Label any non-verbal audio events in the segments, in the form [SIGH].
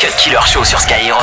Cut Killer. Show sur Skyrock.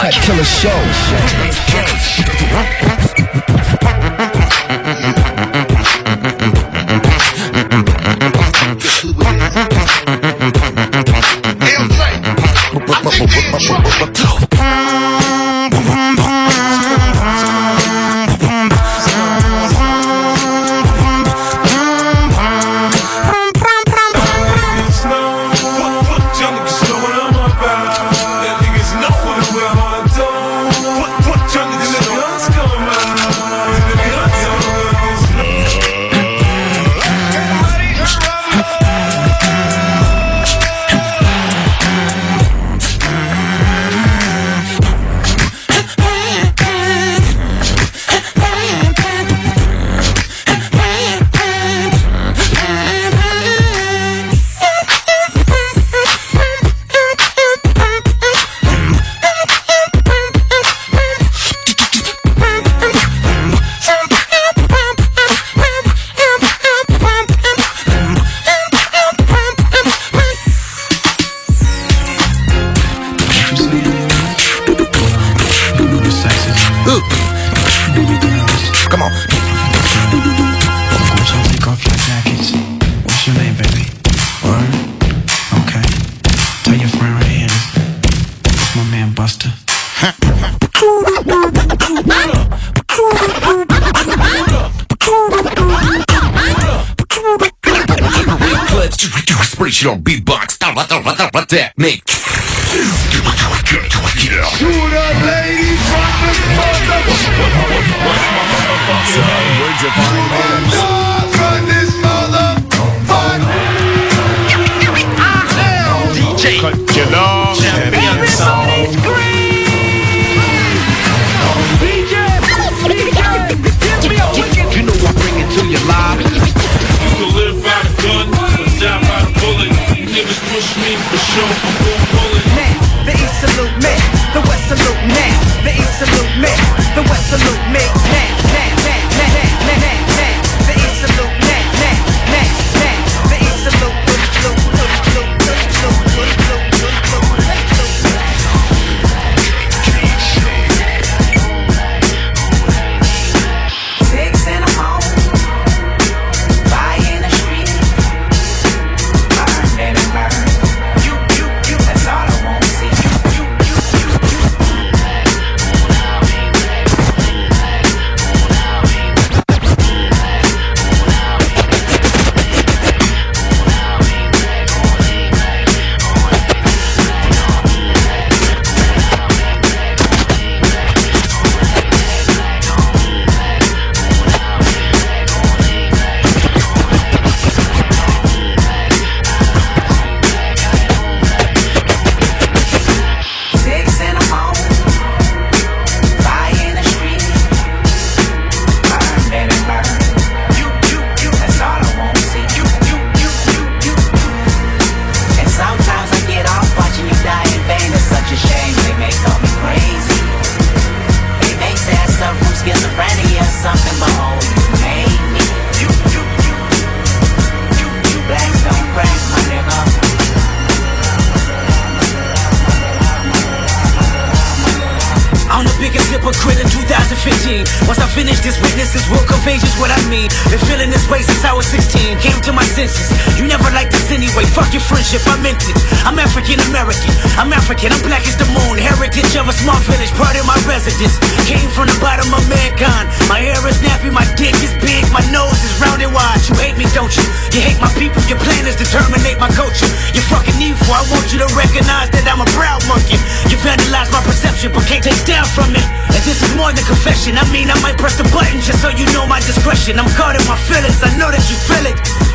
way. Fuck your friendship, I meant it. I'm African American, I'm African, I'm black as the moon. Heritage of a small village, part of my residence. Came from the bottom of mankind. My hair is nappy, my dick is big, my nose is round and wide. You hate me, don't you? You hate my people, your plan is to terminate my culture. You're fucking evil, I want you to recognize that I'm a proud monkey. You vandalize my perception, but can't take down from it. And this is more than confession, I mean, I might press the button just so you know my discretion. I'm guarding my feelings, I know that you feel it.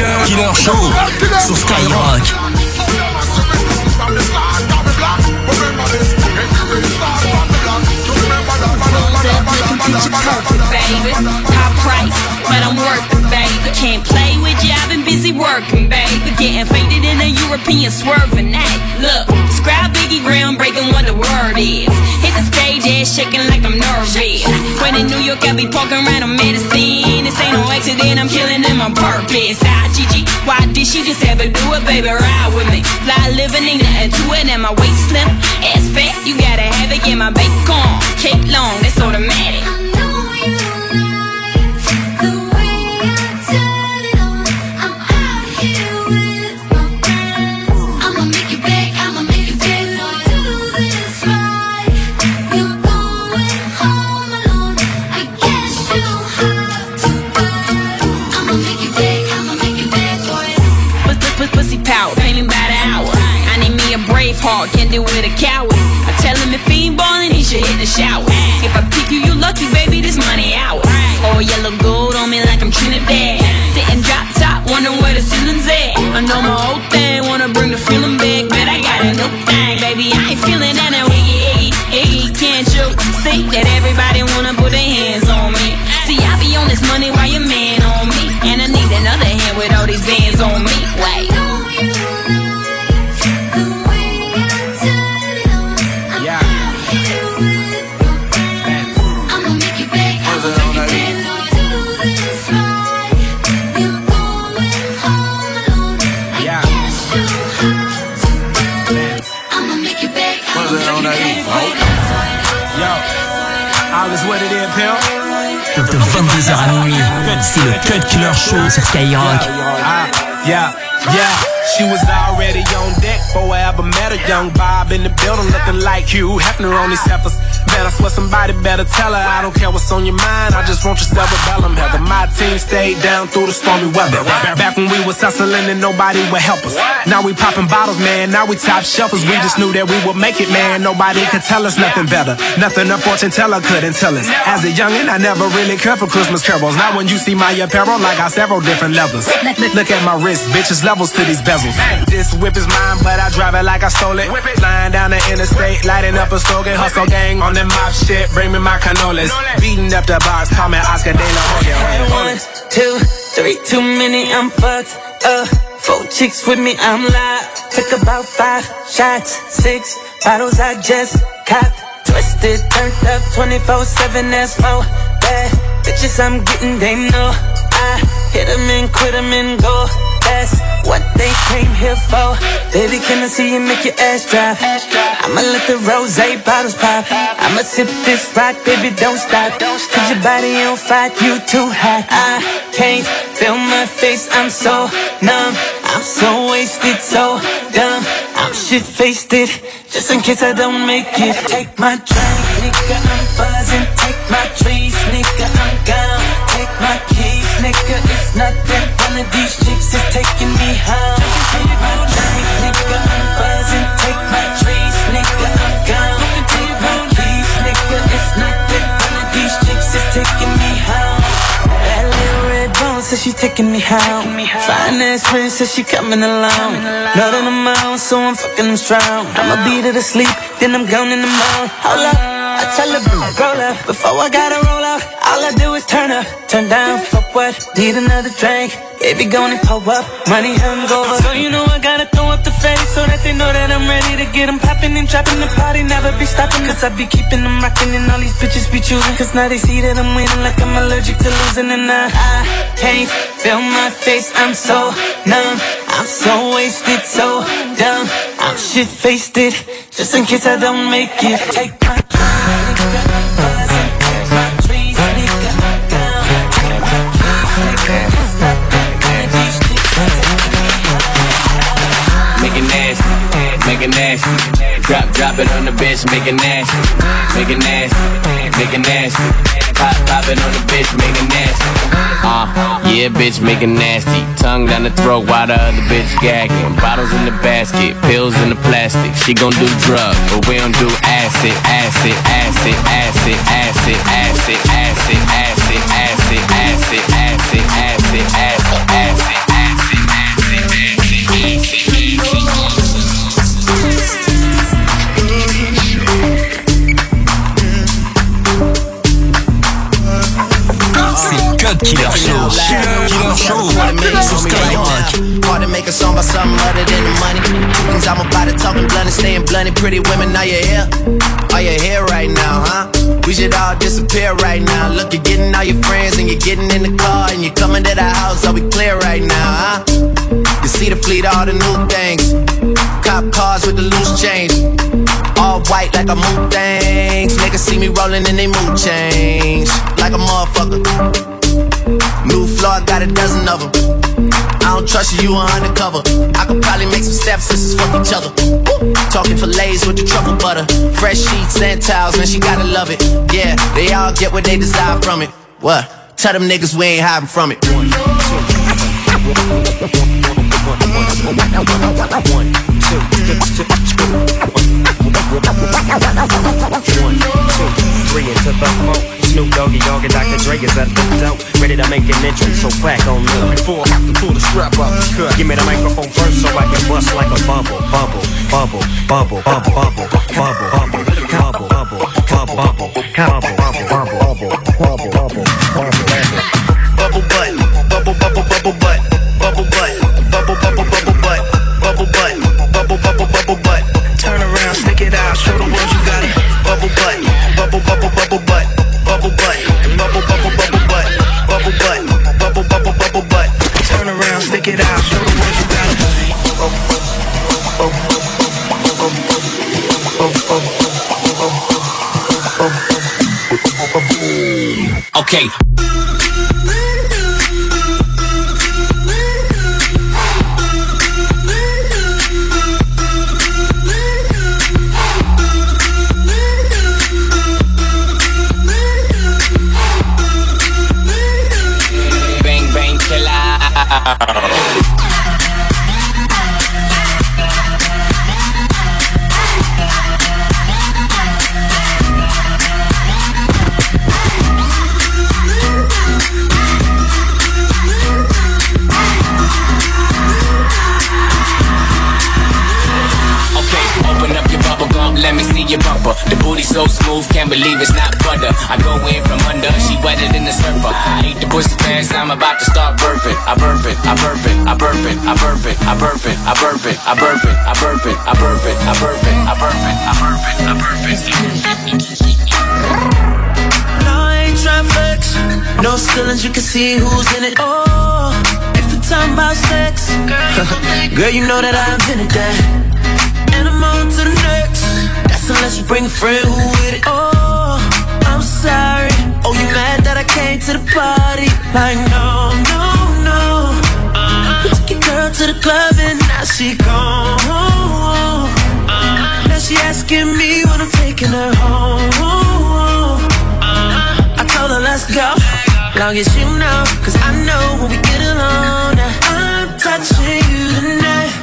Killer Show sur Skyrock. Top price, but I'm worth babe. Can't play with you, I've been busy working, babe. Getting faded in a European swerving act. Look, scribe Biggie Graham breaking what the word is. Hit the stage, ass shaking like I'm nervous. When in New York, I be poking around on medicine. This ain't no accident, I'm killing them on purpose. I GG, why did she just ever do it, baby? Ride with me. Fly living ain't nothing to it, and my waist slim. Ass fat, you gotta have it, get my bacon. Cake long, that's automatic. With a coward. I tell him if he ain't ballin', he should hit the shower. If I pick you, you lucky, baby, this money out. All yellow gold on me like I'm Trinidad. Sitting drop top, wondering where the ceiling's at. I know my old on that beat. Yo, I was with it in, pal. De 22h à minuit, c'est le Cut Killer Show sur Skyrock. Ah, yeah, yeah. Yeah, she was already on deck before I ever met her. Young Bob in the building looking like Hugh Hefner on these heifers. Man, I swear somebody better tell her. I don't care what's on your mind. I just want your cerebellum Heather. My team stayed down through the stormy weather. Back when we was hustling and nobody would help us. Now we popping bottles, man. Now we top shelfers. We just knew that we would make it, man. Nobody could tell us nothing better. Nothing a fortune teller couldn't tell us. As a youngin', I never really cared for Christmas carols. Now when you see my apparel, I got several different levels. Look at my wrist, bitches levels to these bezels. This whip is mine, but I drive it like I stole it. Flying down the interstate, lighting up a slogan. Hustle gang on them mob shit. Bring me my cannolis. Beating up the box, call me Oscar De La Hoya. One, two, three, too many, I'm fucked up. Four chicks with me, I'm live. Took about five shots, six bottles I just copped. Twisted, turned up 24 7, that's more bad. Bitches I'm getting, they know. I hit them and quit them and go that's what they came here for. Baby, can I see you make your ass drop? I'ma let the rose bottles pop. I'ma sip this rock, baby, don't stop. Cause your body on fire, you too hot. I can't feel my face, I'm so numb. I'm so wasted, so dumb. I'm shit faced it, just in case I don't make it. Take my drink, nigga, I'm buzzing. Take my trees, nigga, I'm gone. Take my keys, nigga, it's nothing. One of these chicks is taking me home. Take my drink, nigga, I'm buzzing. Take my trees, nigga, I'm gone. Take my keys, nigga, it's nothing. One of these chicks is taking me home. That little red bone says she taking me home. Fine ass friend says she coming along. Know that I'm out, so I'm fucking them strong. I'ma beat her to sleep, then I'm gone in the morning. Hold up, I tell her, roll up. Before I gotta roll out, all I do is turn up, turn down, fuck what? Need another drink. Baby, gonna pull up, money hangover. So you know I gotta throw up the face so that they know that I'm ready to get them popping and dropping the party. Never be stopping, cause I be keeping them rocking and all these bitches be choosing. Cause now they see that I'm winning like I'm allergic to losing. And I, I can't feel my face, I'm so numb. I'm so wasted, so dumb. I'm shit faced it, just in case I don't make it. Take my make it nasty. Drop, drop it on the bitch, make it nasty. Make it nasty, make it nasty. Pop, pop it on the bitch, make it nasty. Uh, yeah, bitch, make it nasty. Tongue down the throat while the other bitch gagging. Bottles in the basket, pills in the plastic. She gon' do drugs, but we don't do acid, acid, acid, acid, acid, acid, acid, acid, acid, acid, acid, acid, acid, acid, acid, acid, acid, acid, acid. Killer Show. Killer Show. Sur Skyrock. Hard to make a song about something other than the money. plenty pretty women, now you're here. Are you here right now, huh? We should all disappear right now. Look, you're getting all your friends and you're getting in the car and you're coming to the house. Are we clear right now, huh? You see the fleet, all the new things. Cop cars with the loose change. All white like a mood things. Niggas see me rolling in they mood change. Like a motherfucker. New floor, got a dozen of them. I don't trust you, you are undercover. I could probably make some stepsisters fuck each other. Woo. Talking fillets with the truffle butter. Fresh sheets and towels, man, she gotta love it. Yeah, they all get what they desire from it. What? Tell them niggas we ain't hiding from it. One, two, three into the four. Snoop Doggy Dogg and Dr. Dre is at the door. Ready to make an entrance, so back on up. Before I have to pull the strap up. Give me the microphone first so I can bust like a bubble, bubble, bubble, bubble, bubble, bubble, bubble, bubble, bubble, bubble, bubble, bubble, bubble, bubble, bubble day. Bang, bang, killer. Booty so smooth, can't believe it's not butter. I go in from under, she wetter than the surfer. I eat the pussy fast, I'm about to start burping. I burp it, I burp it, I burp it, I burp it, I burp it, I burp it, I burp it, I burp it, I burp it, I burp it, I burp it, I burp it, I burp it. No, I ain't trying flex. No ceilings, you can see who's in it. Oh, if the time about sex, girl, you know that I invented that. And I'm on to the next. Unless you bring a friend who with it. Oh, I'm sorry. Oh, you mad that I came to the party? Like, no, no, no. We took your girl to the club and now she gone. Now she asking me when I'm taking her home. I told her, let's go. Long as you know, cause I know when we get alone. I'm touching you tonight.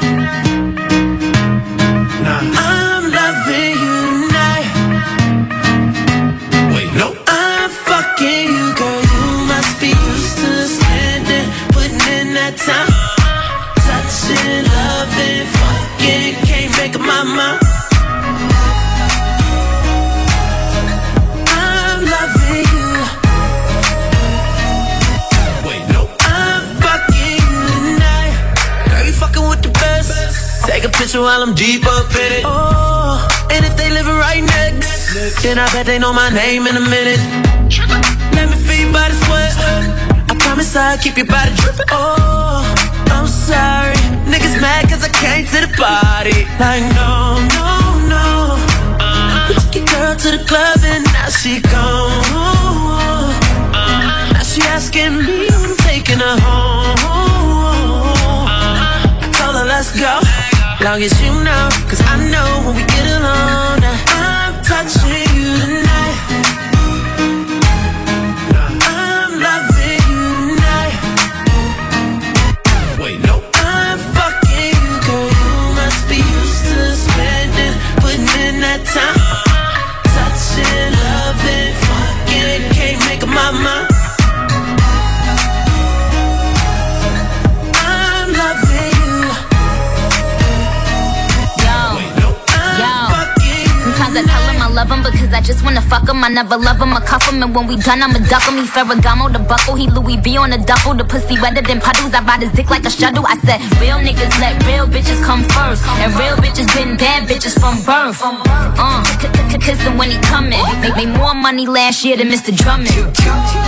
Then I bet they know my name in a minute. Let me feel your body sweat. I promise I'll keep your body dripping. Oh, I'm sorry. Niggas mad cause I came to the party. Like, no, no, no. We took your girl to the club and now she gone. Now she asking me when I'm taking her home. I told her, let's go. Long as you know, cause I know when we get alone, uh, time. Touching, loving, fucking, can't make up my mind. love him because I just wanna fuck him. I never love him, I cuff him, and when we done, I'ma duck him. He Ferragamo the buckle, he Louis V on the duffel. The pussy wetter than puddles, I ride his dick like a shuttle. I said, real niggas let real bitches come first. And real bitches been bad bitches from birth. Uh, kiss him when he coming. Made me more money last year than Mr. Drummond.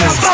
Productions.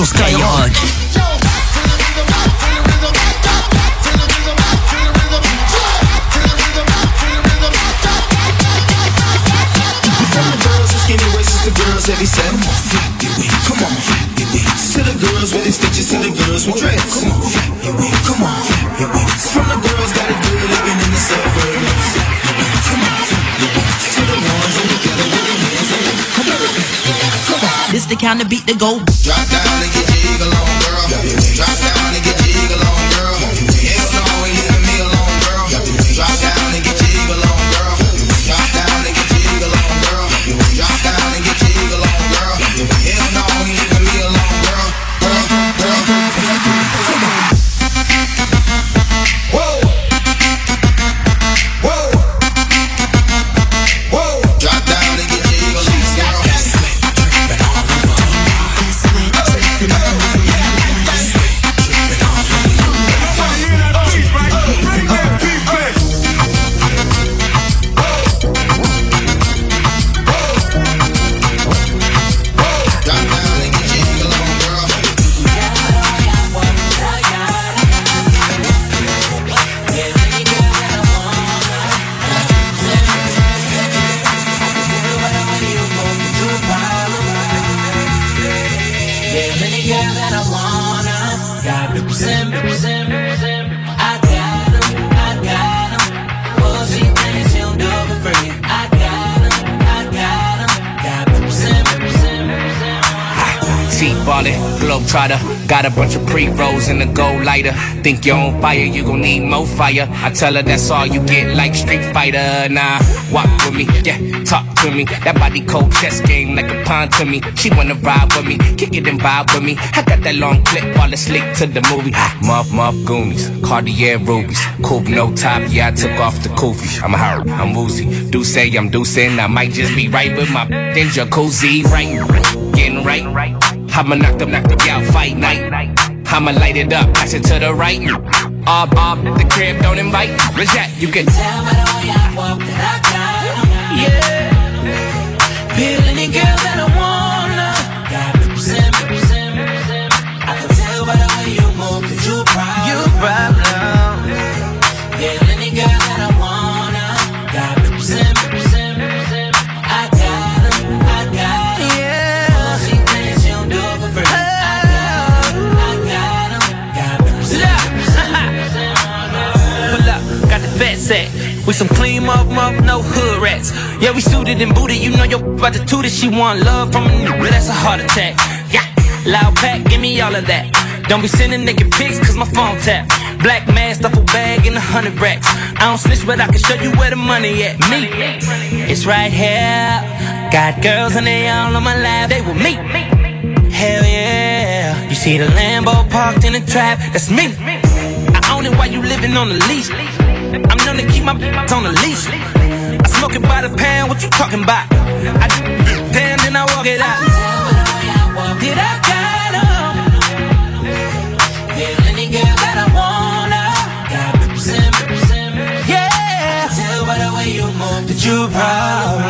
Los This the beat that go. Drop down a bunch of pre-rolls in the gold lighter. Think you're on fire, you gon' need more fire. I tell her that's all you get, like Street Fighter. Nah, walk with me, yeah, talk to me. That body cold chess game like a pawn to me. She wanna ride with me, kick it and vibe with me. I got that long clip, fall asleep to the movie. Ah, muff, muff, Goonies, Cartier rubies. Coupe, no top, yeah, I took off the koofy. I'm hurt, I'm woozy. Do say I'm deucing, I might just be right with my in jacuzzi, right? Getting right. I'ma knock them, knock them out, fight night. I'ma light it up, pass it to the right. All off the crib, don't invite. Where's that? You can Tell by the way I walk that I got. Yeah. And booted. You know your about to toot it. She want love from a nigga. That's a heart attack. Yeah, loud pack, give me all of that. Don't be sending naked pics, cause my phone tap. Black mask, duffel bag, and a hundred racks. I don't snitch, but I can show you where the money at. Me, it's right here. Got girls and they all on my lap. They with me. Hell yeah. You see the Lambo parked in the trap. That's me. I own it while you living on the lease. I'm known to keep my on the leash. It by the pound, what you talking about? I damn, then I walk it out. Did I got 'em? Yeah, any girl that I wanna. Got. I tell by the way you move that you a.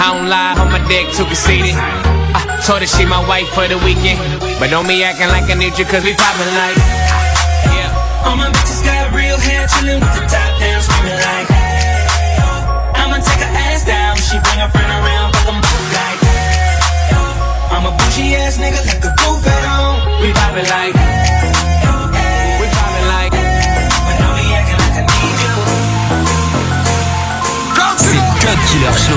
I don't lie, on my dick too conceited. I told her she my wife for the weekend. But don't be acting like I need you, cause we poppin' like. All my bitches got real hair, chillin' with the top down, screaming like, hey. I'ma take her ass down. She bring her friend around, fuck 'em both like, hey. I'm a bougie ass nigga, like a goof at on. We poppin' like, Killer Show.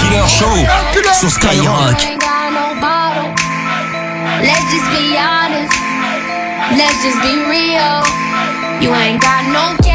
Killer Show sur Skyrock. Let's just be real. You ain't got no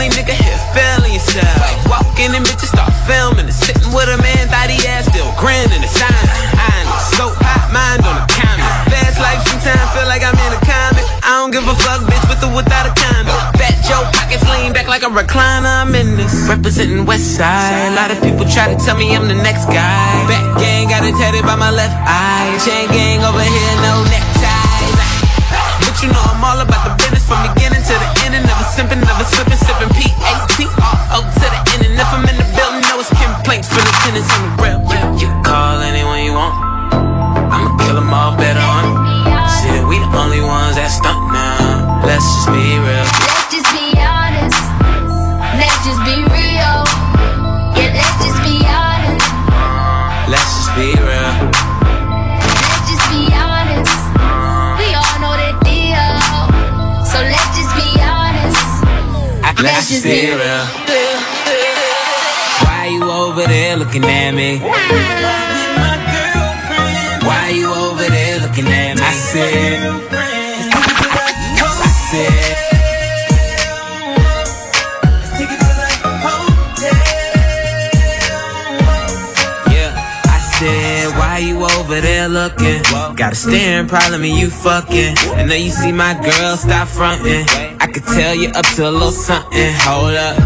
only nigga here feeling yourself. Walk in and bitches start filming and sitting with a man, thought he ass still grinning and signing. I know, so hot, mind on the counter. Fast life sometimes feel like I'm in a comic. I don't give a fuck, bitch, with or without a condom. Fat Joe pockets lean back like a recliner. I'm in this. Representing West Side. A lot of people try to tell me I'm the next guy. Back gang got it tatted by my left eye. Chain gang over here, no neckties. But you know I'm all about the business from beginning to the end. And never simping, never slipping, sipping P-A-T-R-O to the end. And if I'm in the building, know it's complaints for the tenants on the real. You, you call anyone you want. I'ma kill them all better on that we the only ones that stunt now. Let's just be real. Just be real. Why you over there looking at me? Why you over there looking at me? I said, over there looking? Got a staring problem and you fucking. I know you see my girl, stop fronting. I could tell you up to a little something. Hold up,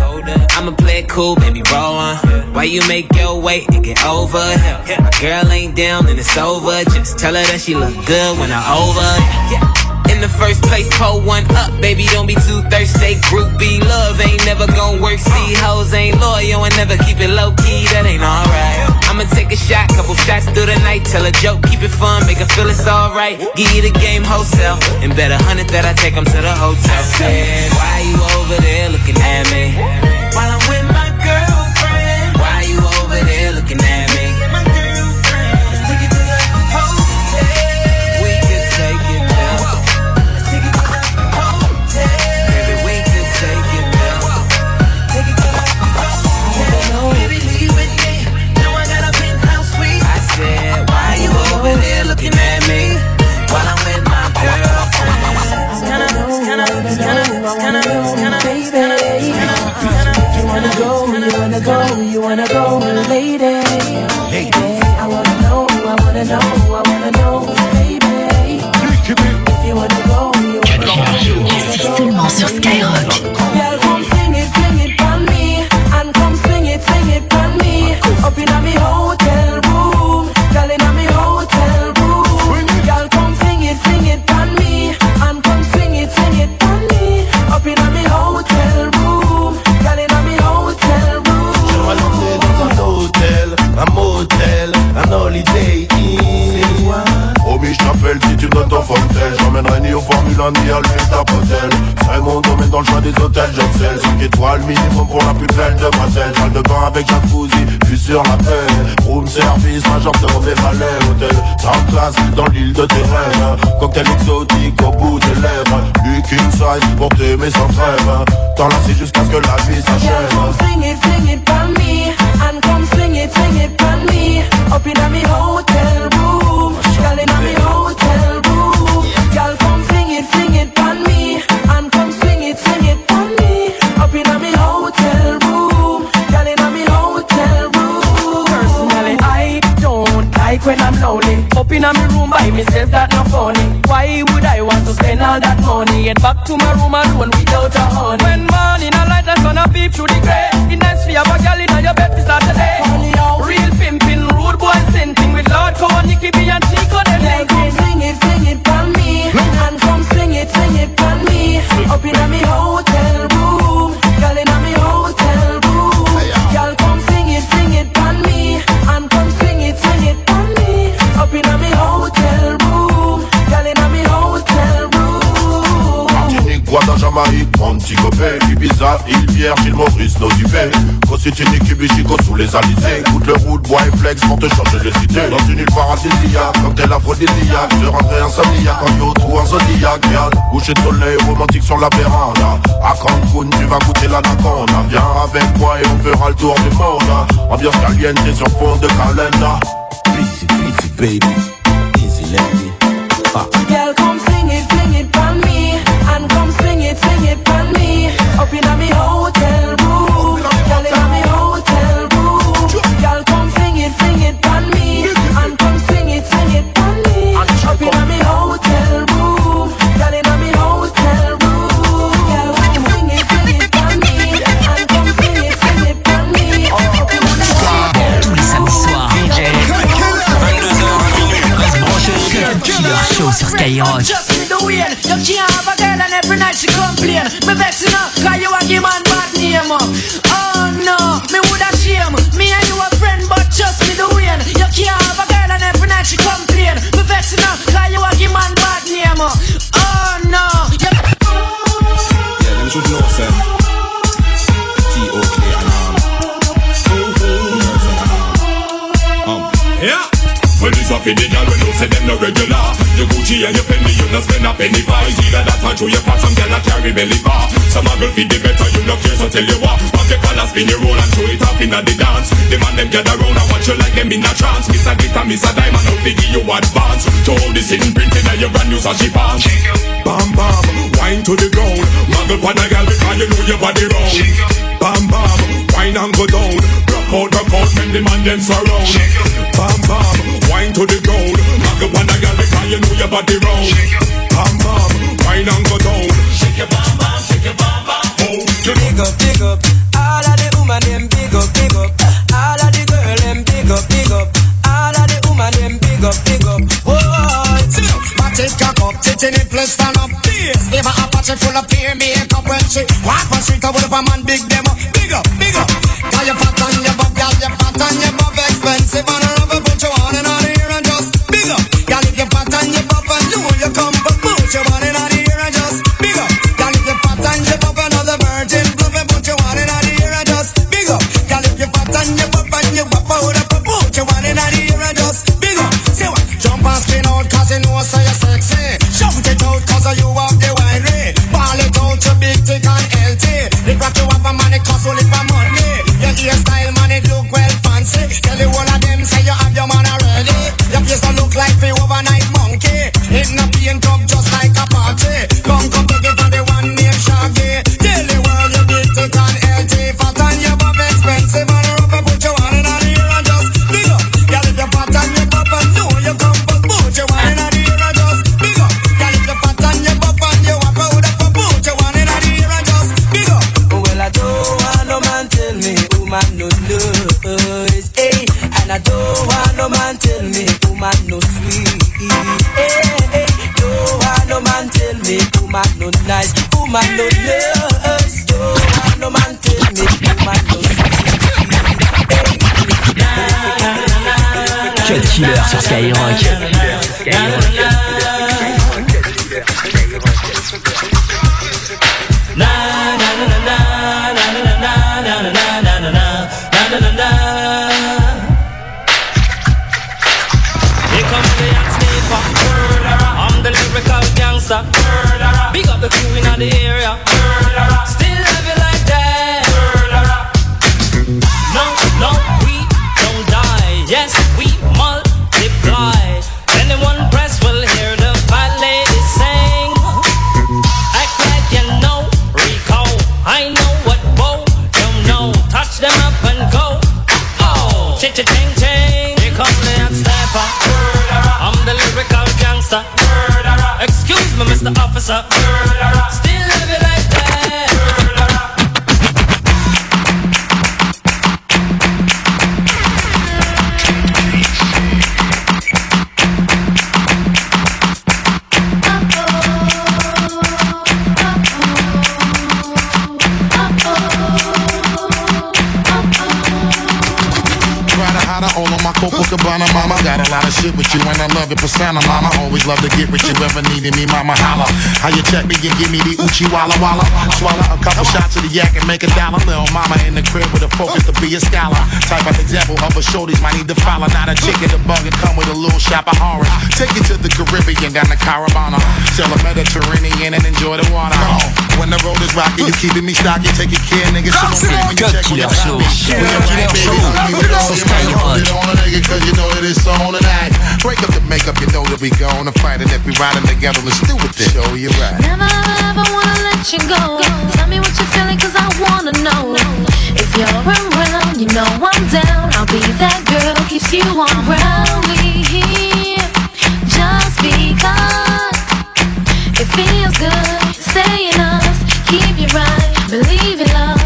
I'ma play it cool, baby, roll on. Why you make your way and get over? My girl ain't down and it's over. Just tell her that she look good when I'm over. The first place, pull one up, baby. Don't be too thirsty. Groupie love ain't never gon' work. See, hoes ain't loyal and never keep it low key. That ain't alright. I'ma take a shot, couple shots through the night. Tell a joke, keep it fun, make her feel it's alright. Give you the game wholesale, and bet a hundred that I take 'em to the hotel. Said, why fontaine J'emmènerai ni au Formule 1 ni à l'huile d'Apotel C'est mon domaine dans le choix des hôtels J'excelle 5 étoiles minimum pour la plus belle demoiselle Salle de bain avec jacuzzi, vue sur la paix Room service, majordome et valet Hôtel, en classe dans l'île de tes rêves. Cocktail exotique au bout des lèvres. Du king size pour t'aimer sans trêve T'enlacer jusqu'à ce que la vie s'achève. Sing it, sing it for me, and come swing it, swing it for me. Up in a hotel room, when I'm lonely. Up in a me room by myself, that not funny. Why would I want to spend all that money? Get back to my room alone without a honey. When morning I light the sun, I peep through the grey. It nice for you, but girl in your bed to start the day. Real pimpin', rude boy sinting with Lord Cohen, Nicky B and Chico. Them Jamaïque, mon petit copain Ibiza, île Vierge, île Maurice, nos UV Quand équipe Chico sous les alizés. Écoute le route, bois et flex pour te changer les idées Dans une île paradisiaque, cocktail aphrodisiaque Je rentrais insomniaque en yacht ou en zodiac. Regarde, coucher de soleil romantique sur la véranda. À Cancun, tu vas goûter l'anaconda. Viens avec moi et on fera le tour du monde. Ambiance caliente sur fond de calenda. Easy, easy, baby. Easy, lady. Ah. Up in a me hotel room, girl in a me hotel room. Girl, come fling it, fling it on me, and come swing it, swing it on me. Up in a me hotel room, girl in a me hotel room. Girl, come fling it, fling it on me, and come swing it, swing it on me. Up in a me Tous les samedis soirs. 22h Reste branché. Cut Killer Show sur Skyrock. Just me the way You can't every night she complain Me vexing up Cause you a give man bad name. Oh no Me woulda shame. Me and you a friend But just me the way You can't have a girl and every night she complain. Me vexing up Cause you a give man bad name a for the girl when you say them no regular. You Gucci and you penny, you no spend a penny It's either that or through your pot, some girl a carry belly bar Some a girl feed the better, you no care, so tell you what. Pop your collar, spin your roll and throw it up in the dance. The man them gather round and watch you like them in a trance. Miss a glitter, miss a diamond, out give you advance. To all this hidden printing and your brand new sashi pants. Bam bam, wine to the ground. Muggle pan a girl because you know your body round. Bam bam, wine and go down. Rock out, rock out, when the man them surround. Bam bam, wine to the ground. Muggle pan a girl because you know your body round. Bam bam, wine and go down. Shake your bam bam, shake your bam bam. Oh, you Big up, big up. All of the woman them big up, big up. All of the girl them big up, big up. All of the woman them big up, big up. Oh, Back it cock up, titty nipple stand up. Give her a patch full of peer makeup When she walk on street, I would have a man big them up. Big up, big up young sniper I'm the lyrical gangster Big up the crew in the area Me, Mr. Officer. Havana, mama. Got a lot of shit with you and I love your persona, mama. Always love to get with you. Ever needed me, mama, holla. How you check me and give me the Uchi Walla Walla. Swallow a couple shots of the yak and make a dollar. Little mama in the crib with a focus to be a scholar. Type of example of a shorties might need to follow. Not a chicken, the bug and come with a little shop of orange. Take you to the Caribbean, down the Carabana. Sell a Mediterranean and enjoy the water. When the road is rocky, you keeping me stocky. Take your care, niggas. C'est le Cut Killer Show. Le Killer Show. Sur Skyrock. on a nigga cause you know that it's on tonight. Break up the makeup, you know that we gonna fight. And if we riding together, let's do it then. Show you right. Never ever wanna let you go. Tell me what you're feeling, cause I wanna know. If you're around, you know I'm down. I'll be that girl, keeps you on ground. We here just because it feels good in us. Keep you right, believe in love.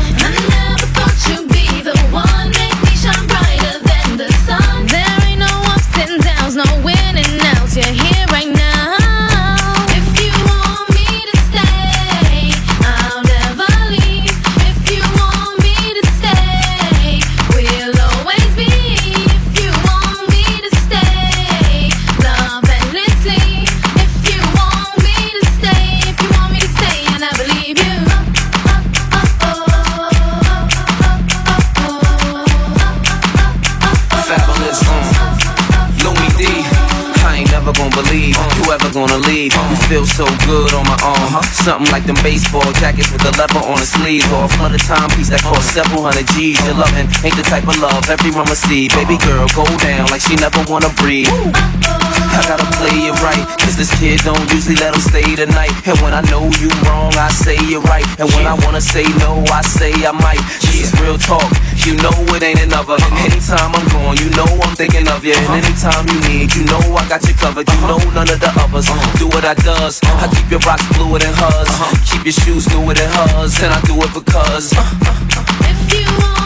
Feel so good on my arm. Something like them baseball jackets with the leather on the sleeve. Or a flooded timepiece that cost several hundred G's. Your loving ain't the type of love everyone see. Baby girl, go down like she never wanna breathe. I gotta play it right, cause this kid don't usually let him stay the night. And when I know you wrong, I say you're right. And when I wanna say no, I say I might. This is real talk, you know it ain't another. Uh-huh. Anytime I'm gone, you know I'm thinking of you. And uh-huh. anytime you need, you know I got you covered. You uh-huh. know none of the others do what I does. I keep your rocks bluer than hers, keep your shoes newer than hers, and I do it because. If you want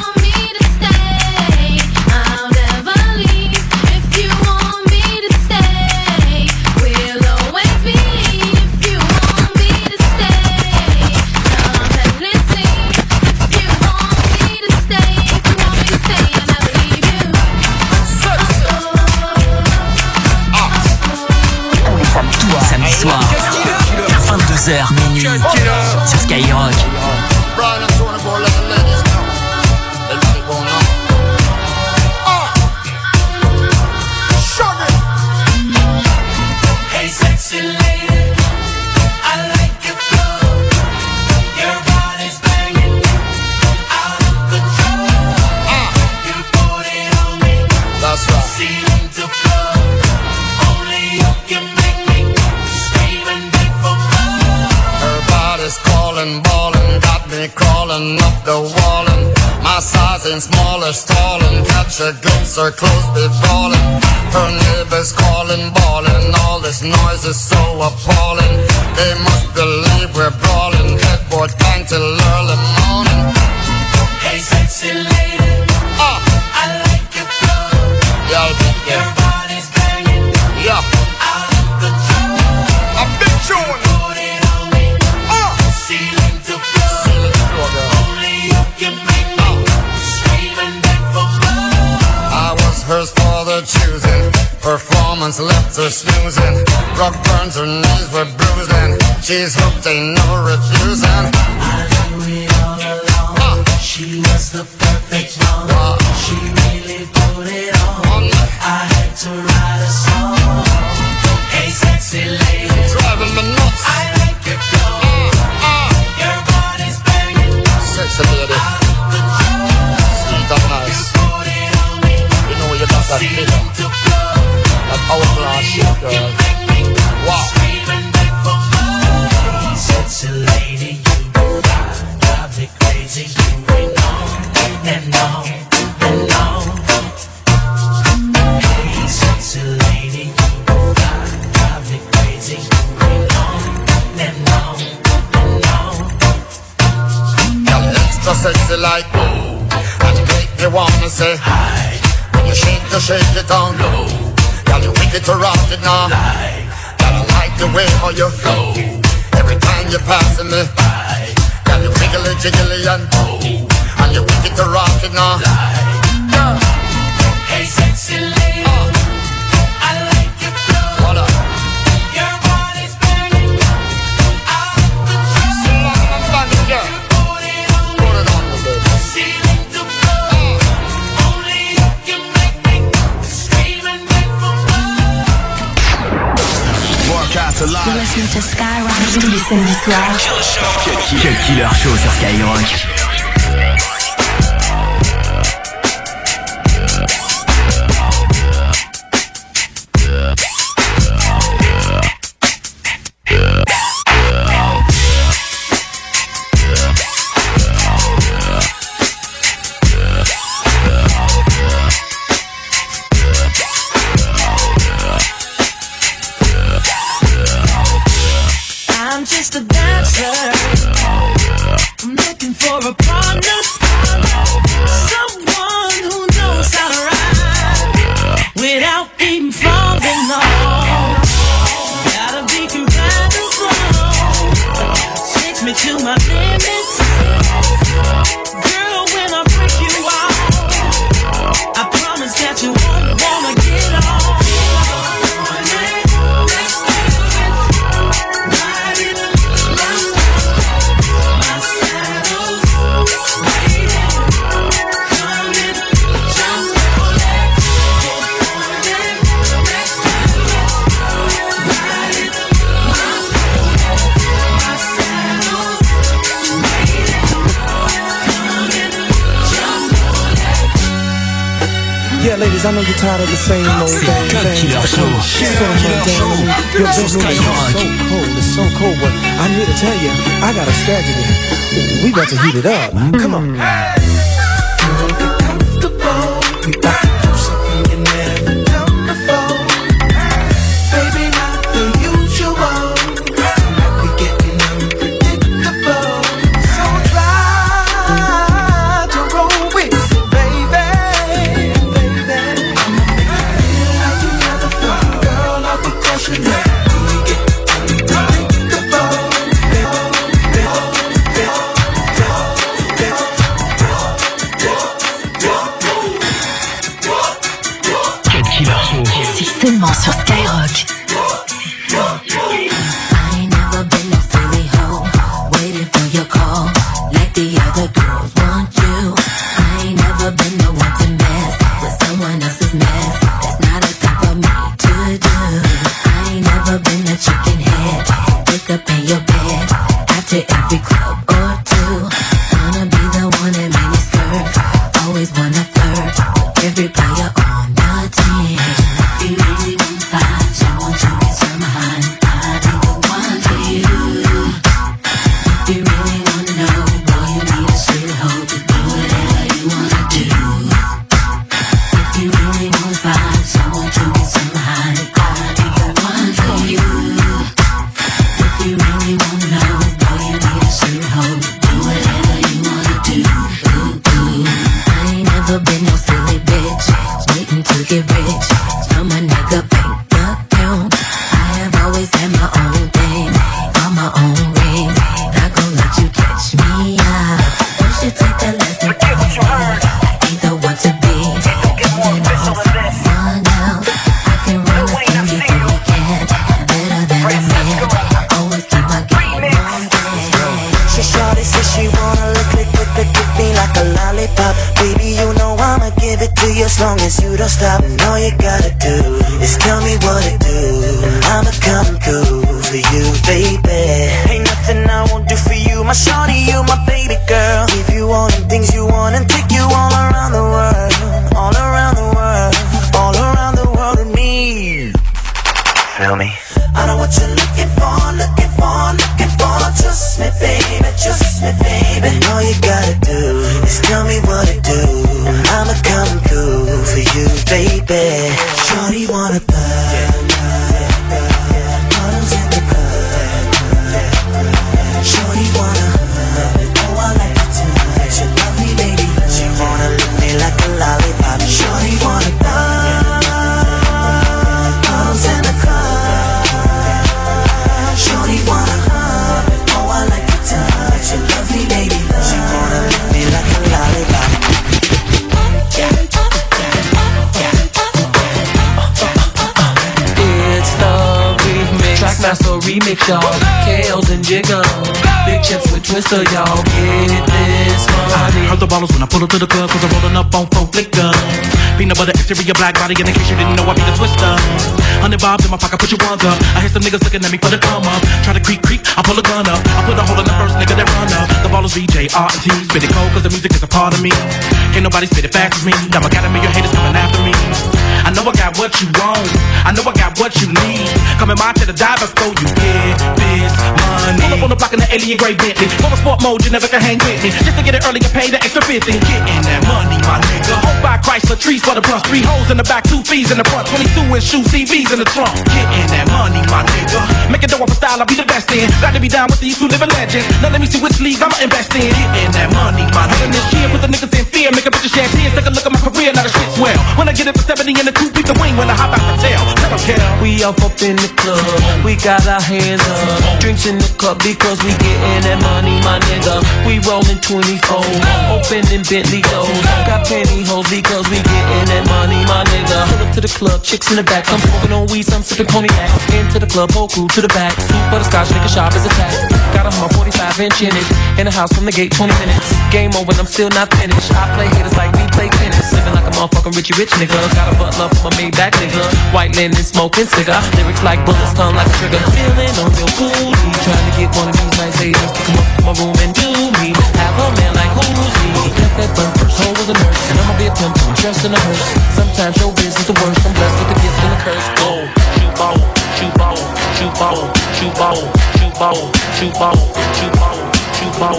22h ain't smaller, stalling. Catch a glimpse, her clothes be falling. Her neighbors calling, bawling. All this noise is so appalling. They must believe we're brawling. Headboard bang till early morning. Hey, sexy lady, Ah, I like your flow. yeah, Performance left her snoozing. Rock burns, her knees were bruising. She's hooked, ain't no refusing. Ah, She was the sexy like ooh, and you make me wanna say hi. When you shake, you shake it down low. Girl, you wicked to rock it now. Girl, I like the way how you flow. Every time you're passing me by. Girl, you wiggly jiggly and oh, and you wicked to rock it now. Girl, Tous les samedis soirs, Cut Killer Show sur Skyrock. tired of the same old thing. Killer Show. So. Your bedroom is so cold. It's so cold. But I'm here to tell you, I got a strategy. We got to heat it up. Come on. get rich. I'm a nigga bank. Big chips with Twista, y'all. Get this money. Heard the ballers when I pull up to the club, cause I'm rolling up on four flicker. Peanut butter exterior black body, and in case you didn't know, I be the Twista. Hundred bobs in my pocket, put your ones up. I hear some niggas looking at me for the come up. Try to creep, creep, I pull a gun up. I put a hole in the first nigga that run up. The ballers VJ, R and T, spit it cold, cause the music is a part of me. Can't nobody spit it fast as me. Now I got a million haters coming after me. I know I got what you want. I know I got what you need. Coming my to the dive before you get this money. Pull up on the block in the alien gray Bentley. Go to sport mode, you never can hang with me. Just to get it early and pay the extra 50. Getting that money, my nigga. Hope by Chrysler trees for the blunt. Three holes in the back, two fees in the front. 22 inch shoes, CVs in the trunk. Getting that money, my nigga. Make it dough off a style, I'll be the best in. Glad to be down with these two living legends. Now let me see which league I'ma invest in. Getting that money, my nigga. This year, put the niggas in fear. Make a bitch shed tears. Take a look at my career, now the shit's. When I get it for 70 in the two beat the wing when I hop out the tail. Never care. We up up in the club, we got our hands up. Drinks in the cup because we getting that money, my nigga. We rolling 24, opening Bentley doors. Got pantyhose because we getting that money, my nigga. Pull up to the club, chicks in the back. I'm smoking on weed, some sipping cognac. Into the club, whole crew to the back. Two butterscotch, nigga shop is attacked. Got a hummer 45 inch in it. In the house from the gate, 20 minutes. Game over, I'm still not finished. I play haters like we play tennis. Living like a motherfucking Richie Rich nigga. Got a butler for my made back nigga. White linen, smoking cigar. Lyrics like bullets, tongue like a trigger. Feeling on real cool. Trying to get one of these nice haters to come up to my room and do me. Have a man like who's he? Left that burn first, hoe was a nurse. And I'ma be a pimp, I'm dressed in a hearse. Sometimes your business the worst. I'm blessed with the gift and the curse. Go, shoot ball, shoot ball, shoot ball, shoot ball, shoot ball, shoot ball, shoot ball, Damn,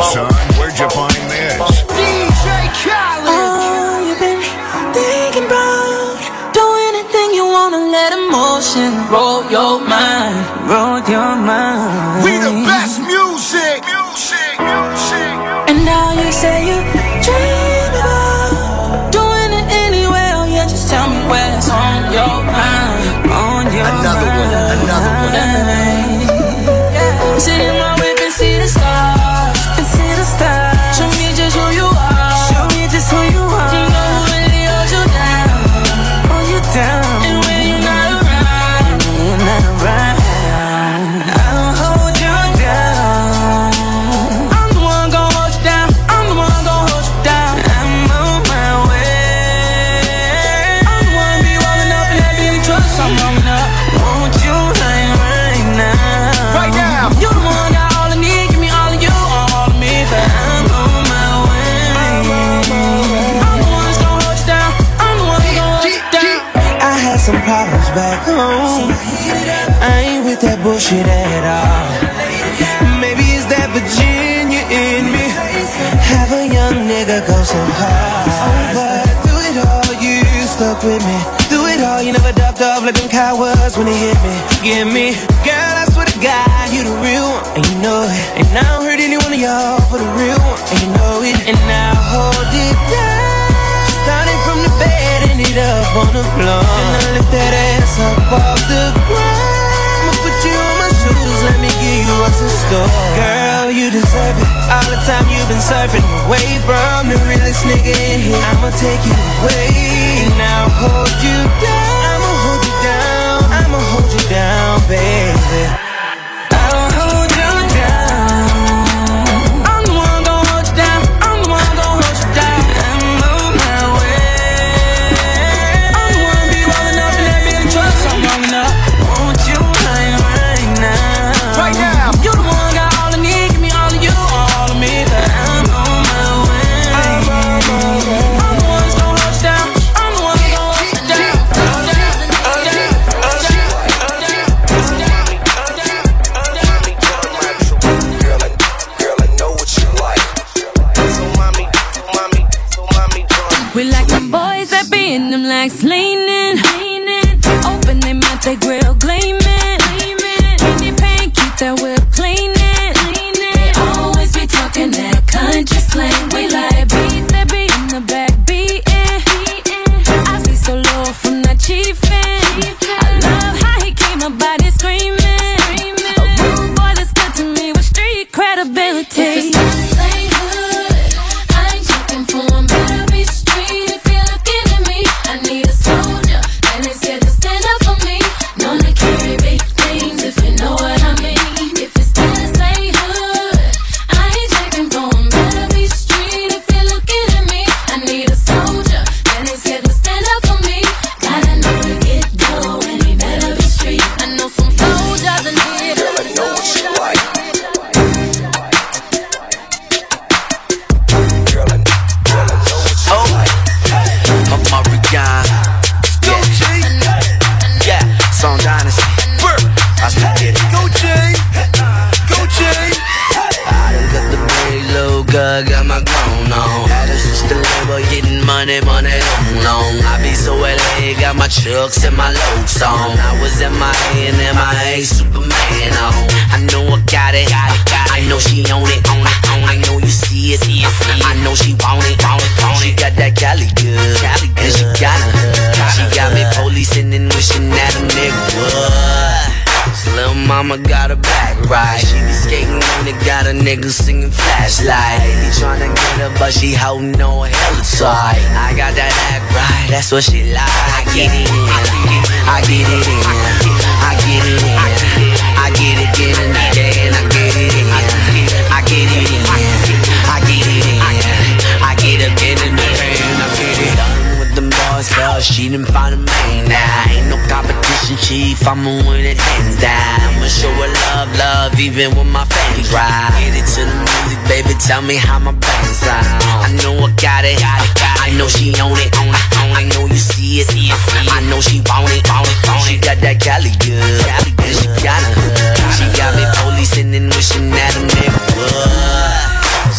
son, where'd you find this? DJ Khaled. Oh, you've anything you wanna let roll your mind, roll your mind. We dancing bullshit at all. Maybe it's that Virginia in me. Have a young nigga go so hard. But through it all, you stuck with me. Through it all, you never ducked off like them cowards when they hit me. Give me, girl, I swear to God, you the real one, and you know it. And I don't hurt any one of y'all for the real one, and you know it. And now hold it down. Started from the bed, and ended up on the floor. And I lift that ass up off the ground. My let me give you what's in. Girl, you deserve it. All the time you've been surfing away from the realest nigga in here. I'ma take you away. Now hold you down. I'ma hold you down. I'ma hold you down, baby. She no tight. I got that act right, that's what she like. I get it in, I get it in, I get it in, I get it in the day and I boys. She didn't find a man now. Ain't no competition, chief. I'ma win it hands down. I'ma show her love, love, even when my fans ride. Get it to the music, baby. Tell me how my band sound. I know I got it, got it, got it. I know she own it, own it, own it. I know you see it, see it, see it. I know she want it, want it, want it. She got that Cali good, Cali good. She got hood. She got me policing and wishing that a nigga would.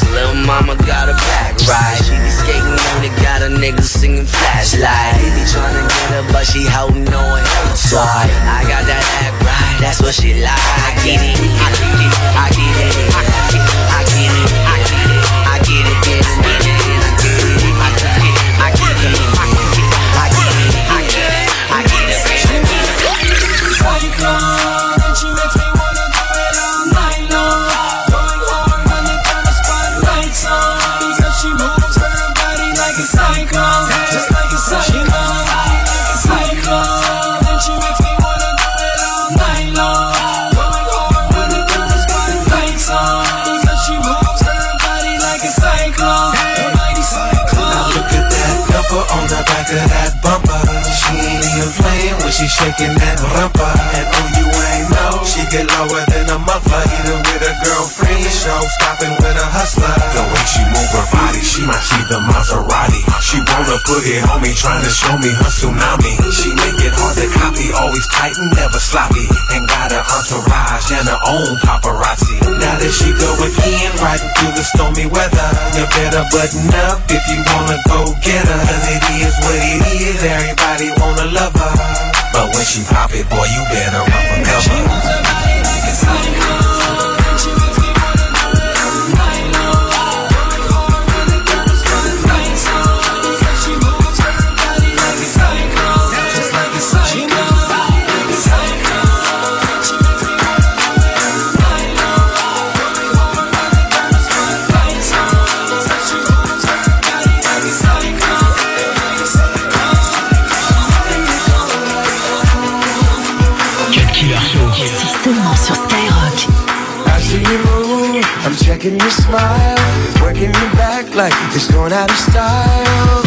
Little mama got a black ride. She be skating when it got a nigga singing flashlight. He be tryna get her, but she holding hella tight. I got that act right, that's what she like. I get it, I get it, I get it, I get it, I get it, I get it, I get it, get it, get it, I get it, I get it, I get it, I get it, I get it, I get it, of that bumper. She ain't even playing when she shaking that rumper. And oh, you ain't know she get lower than a muffler. Either with a girlfriend, show stopping with a hustler. The way she move her body, she might see the Maserati. She wanna put it on me, trying to show me her tsunami. She make to copy, always tight and never sloppy. And got her entourage and her own paparazzi. Now that she go again, riding through the stormy weather. You better button up if you wanna go get her. Cause it is what it is, everybody wanna love her. But when she pop it, boy, you better run for cover. Checking your smile, working your back like it's going out of style.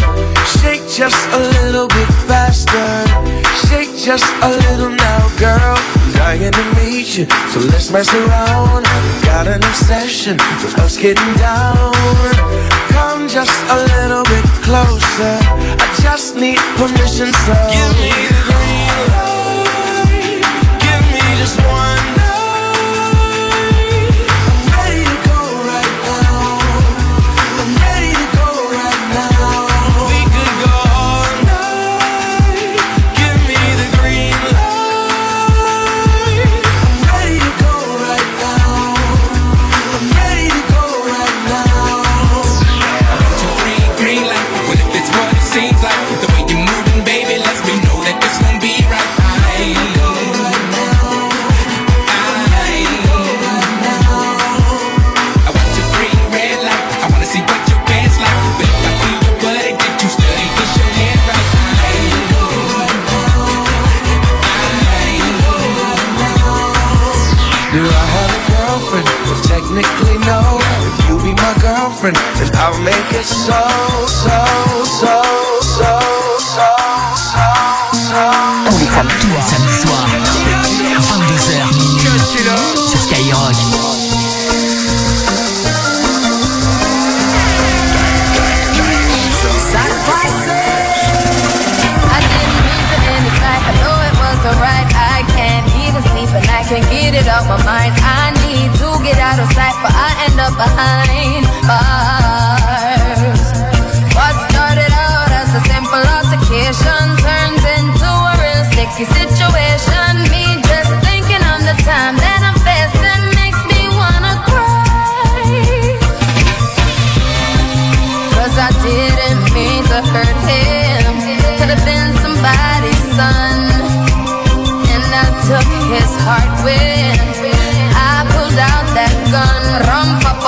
Shake just a little bit faster, shake just a little now, girl. I'm Dying to meet you, so let's mess around. Got an obsession with us getting down. Come just a little bit closer. I just need permission, so give me the green light. Give me just one girlfriend, then I'll make it so, so, so, so, so, so, so. Tous les samedis, tous les samedis soirs. 22h minuit. Sur Skyrock. I didn't mean to end this life. I know it wasn't right. I can't even sleep and I can't get it out my mind. I need to back, but I end up behind bars. What started out as a simple altercation turns into a real sticky situation. Me just thinking on the time that I'm facing makes me wanna cry. I didn't mean to hurt him. Could have been somebody's son. And I took his heart with me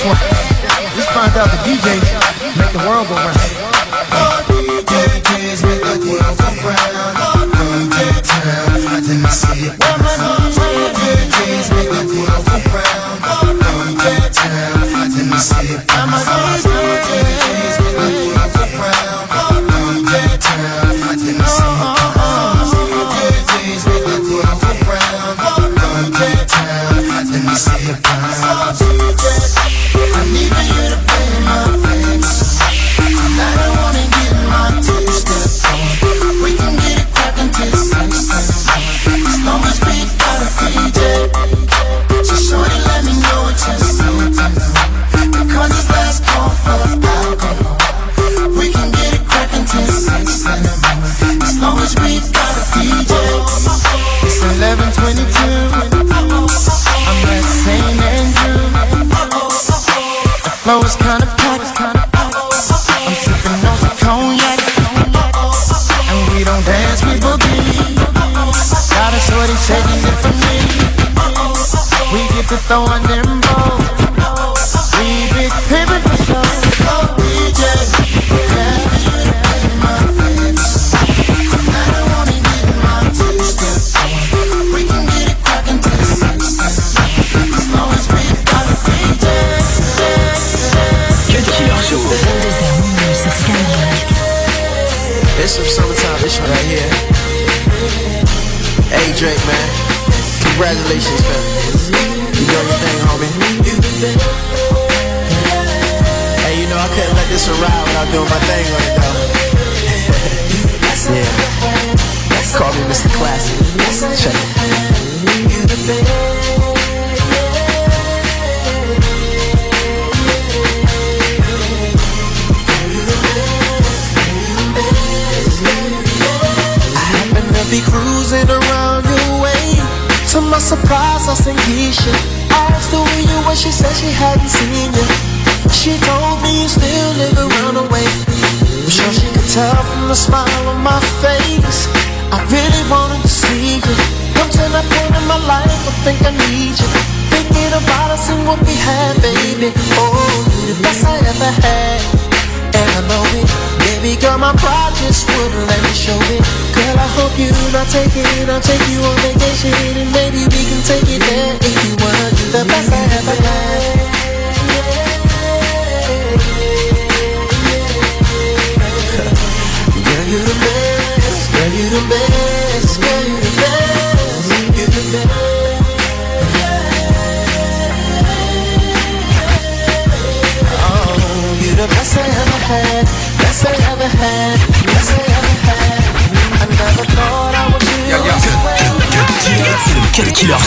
this one. Let's find out the DJ make the world go round. Our DJs make the world go round. Our DJ town, I didn't see it.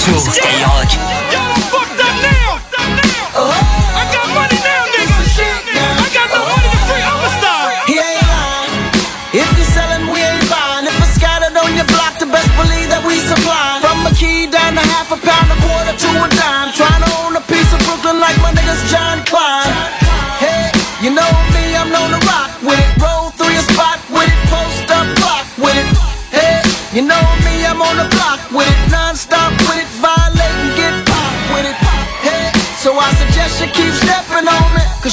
Show.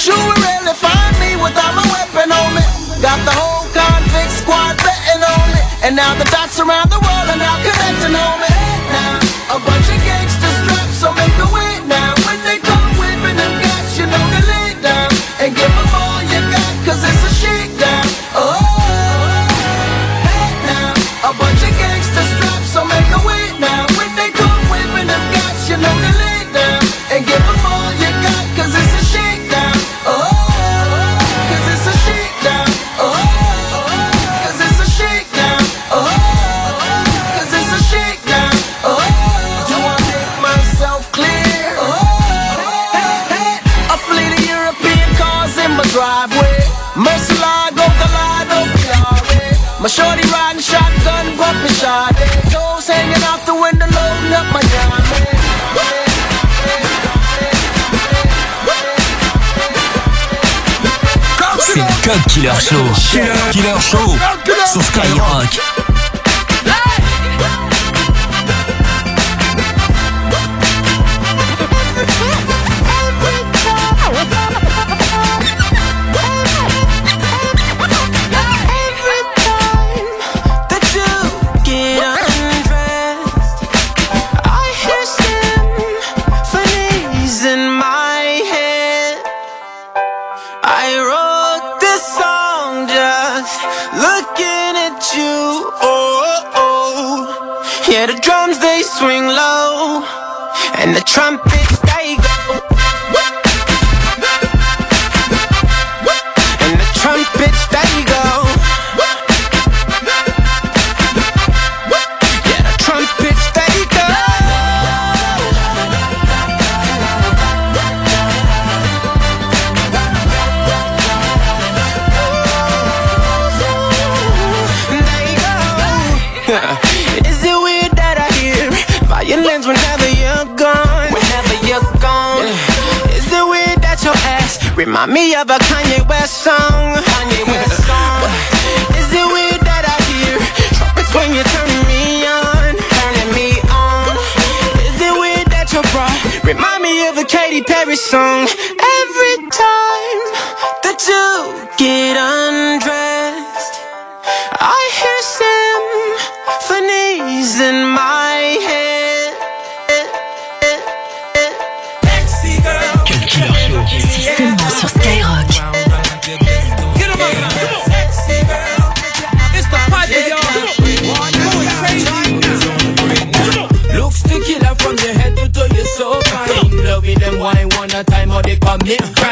should really find me without my weapon on me. Got the whole convict squad betting on me. And now the dots around the world are now connecting on me. Killer Show. Killer Show sur Skyrock. Remind me of a Kanye West song? Kanye West song. Is it weird that I hear trumpets when you're turning me on? Turning me on. Is it weird that your bra remind me of a Katy Perry song?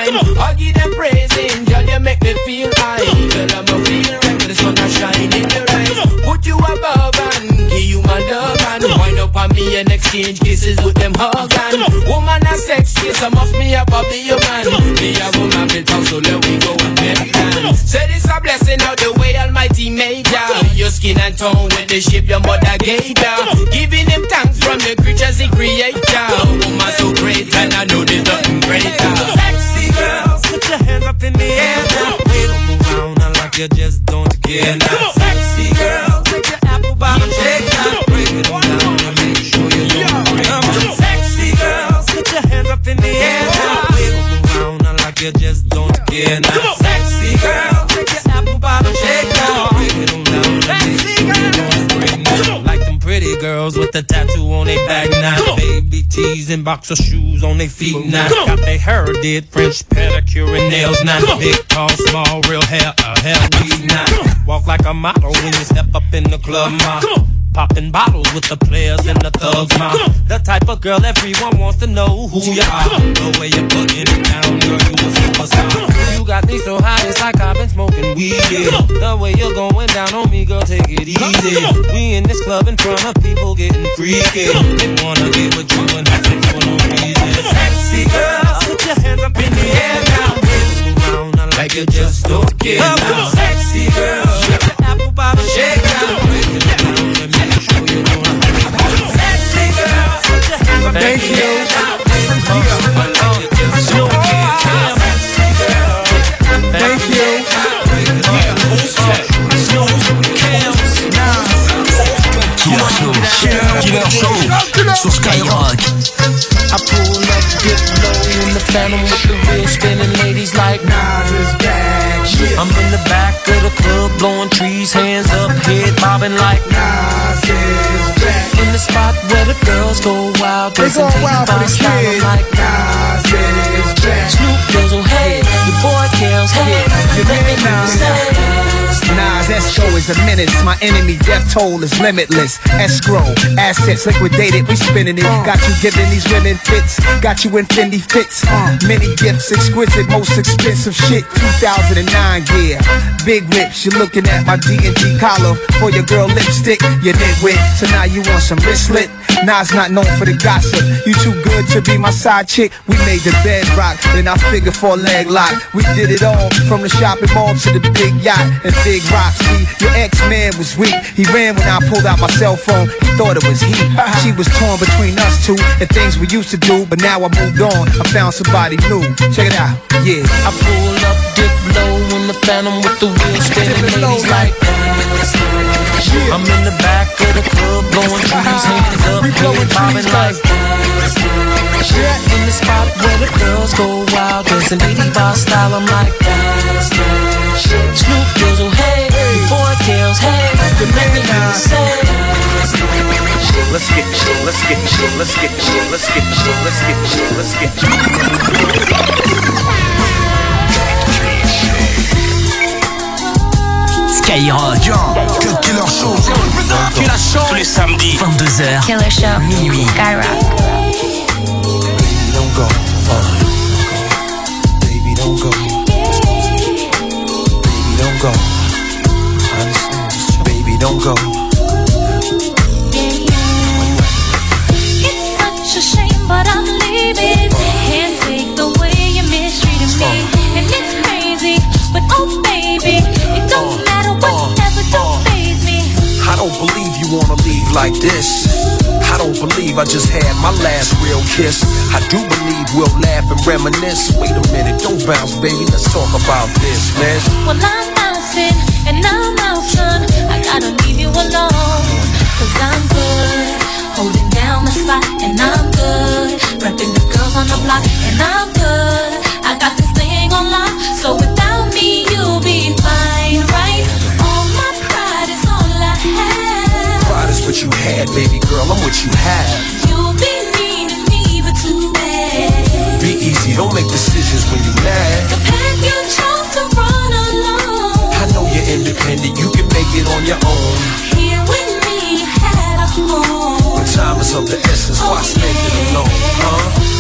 Crime. I give them praising, girl, you make me feel high. Girl, I'm a feel right, the sun a shine in your eyes. Put you above and give you my love and wind up on me and exchange kisses with them hug and woman a sex kiss, I must me up be your man. Me a woman built house, so let we go and make time. Say this a blessing out the way Almighty made ya. Your skin and tone with the shape your mother gave ya. Giving him thanks from the creatures he created. Woman so great and I know there's nothing greater. You just don't care now. Sexy girls, take your apple bottom shake now. Break it down and make sure you don't break now. Sexy girls, put your hands up in the air now. 'em around like you just don't care now. With the tattoo on their back now. Baby tees and boxer shoes on their feet now. Got their hair did French pedicure and nails now. Big, tall, small, real hair, a hair weave now. Walk like a model when you step up in the club, ma. Popping bottles with the players and the thugs, ma. The type of girl everyone wants to know who you are. The way you're putting it down, girl, you a superstar. You got me so high, it's like I've been smoking weed. yeah. The way you're going down on me, girl, take it easy. We in this club in front of people getting freaky. They wanna get with you and sex for no reason. Sexy girls, put your hands up in the air now. Like you just don't care now. Sexy girls, Killer you. sur Skyrock. I pull up Dip low in the phantom with the wheel spinning. Ladies like Nas is back. I'm in the back of the club blowing trees, hands up, head bobbing like Nas is back. The spot where the girls go wild, They going wild for the kids. like Nas is back. Snoop Dizzle, hey, your boy Kels, hey, you make me say. Nas Esco is a menace. My enemy, death toll is limitless. Escrow, assets liquidated, we spinning it. Got you giving these women fits. Got you in Fendi fits. Many gifts, exquisite, most expensive shit. 2009 gear. Big whips, you're looking at my D&G collar. For your girl lipstick, you nitwit. So now you want some wristlet. Nas not known for the gossip. You too good to be my side chick. We made the bedrock, then I figured for a leg lock. We did it all, from the shopping mall to the big yacht and big rocks. See, your ex-man was weak. He ran when I pulled out my cell phone. He thought it was he. [LAUGHS] She was torn between us two and things we used to do, but now I moved on. I found somebody new. Check it out, yeah. I pull up, dip low in the phantom with the wheel spinning. Ladies like mm, I'm in the back of the club blowing trees, hands up, head bobbing like In the spot where the girls go wild, dancing lady boss style. I'm like Snoop Dizzle, oh, hey, your boy Kels, hey, you make me say. Let's get chill, let's get chill, let's get chill, let's get chill, let's get chill, let's get Skyrock. Cut Killer Show. Killer Show. Tous les samedis. 22h. Killer Show. Minuit. Skyrock. Don't go. Baby, don't go. Baby, don't go. I understand. Baby, don't go. It's such a shame, but I'm leaving. Can't take the way you mistreated me. And it's crazy, but oh wanna leave like this. I don't believe I just had my last real kiss. I do believe we'll laugh and reminisce. Wait a minute, don't bounce, baby. Let's talk about this, man. Well, I'm bouncing and I'm out, son. I gotta leave you alone. Cause I'm good. Holding down the spot and I'm good. Repping the girls on the block and I'm good. I got this thing on lock. So without me, you'll be what you had, baby girl. I'm what you have. You'll be needing me, but too bad. Be easy, don't make decisions when you're mad. The path you chose to run alone. I know you're independent, you can make it on your own. Here with me, you had a home. But time is of the essence, why spend it alone, huh?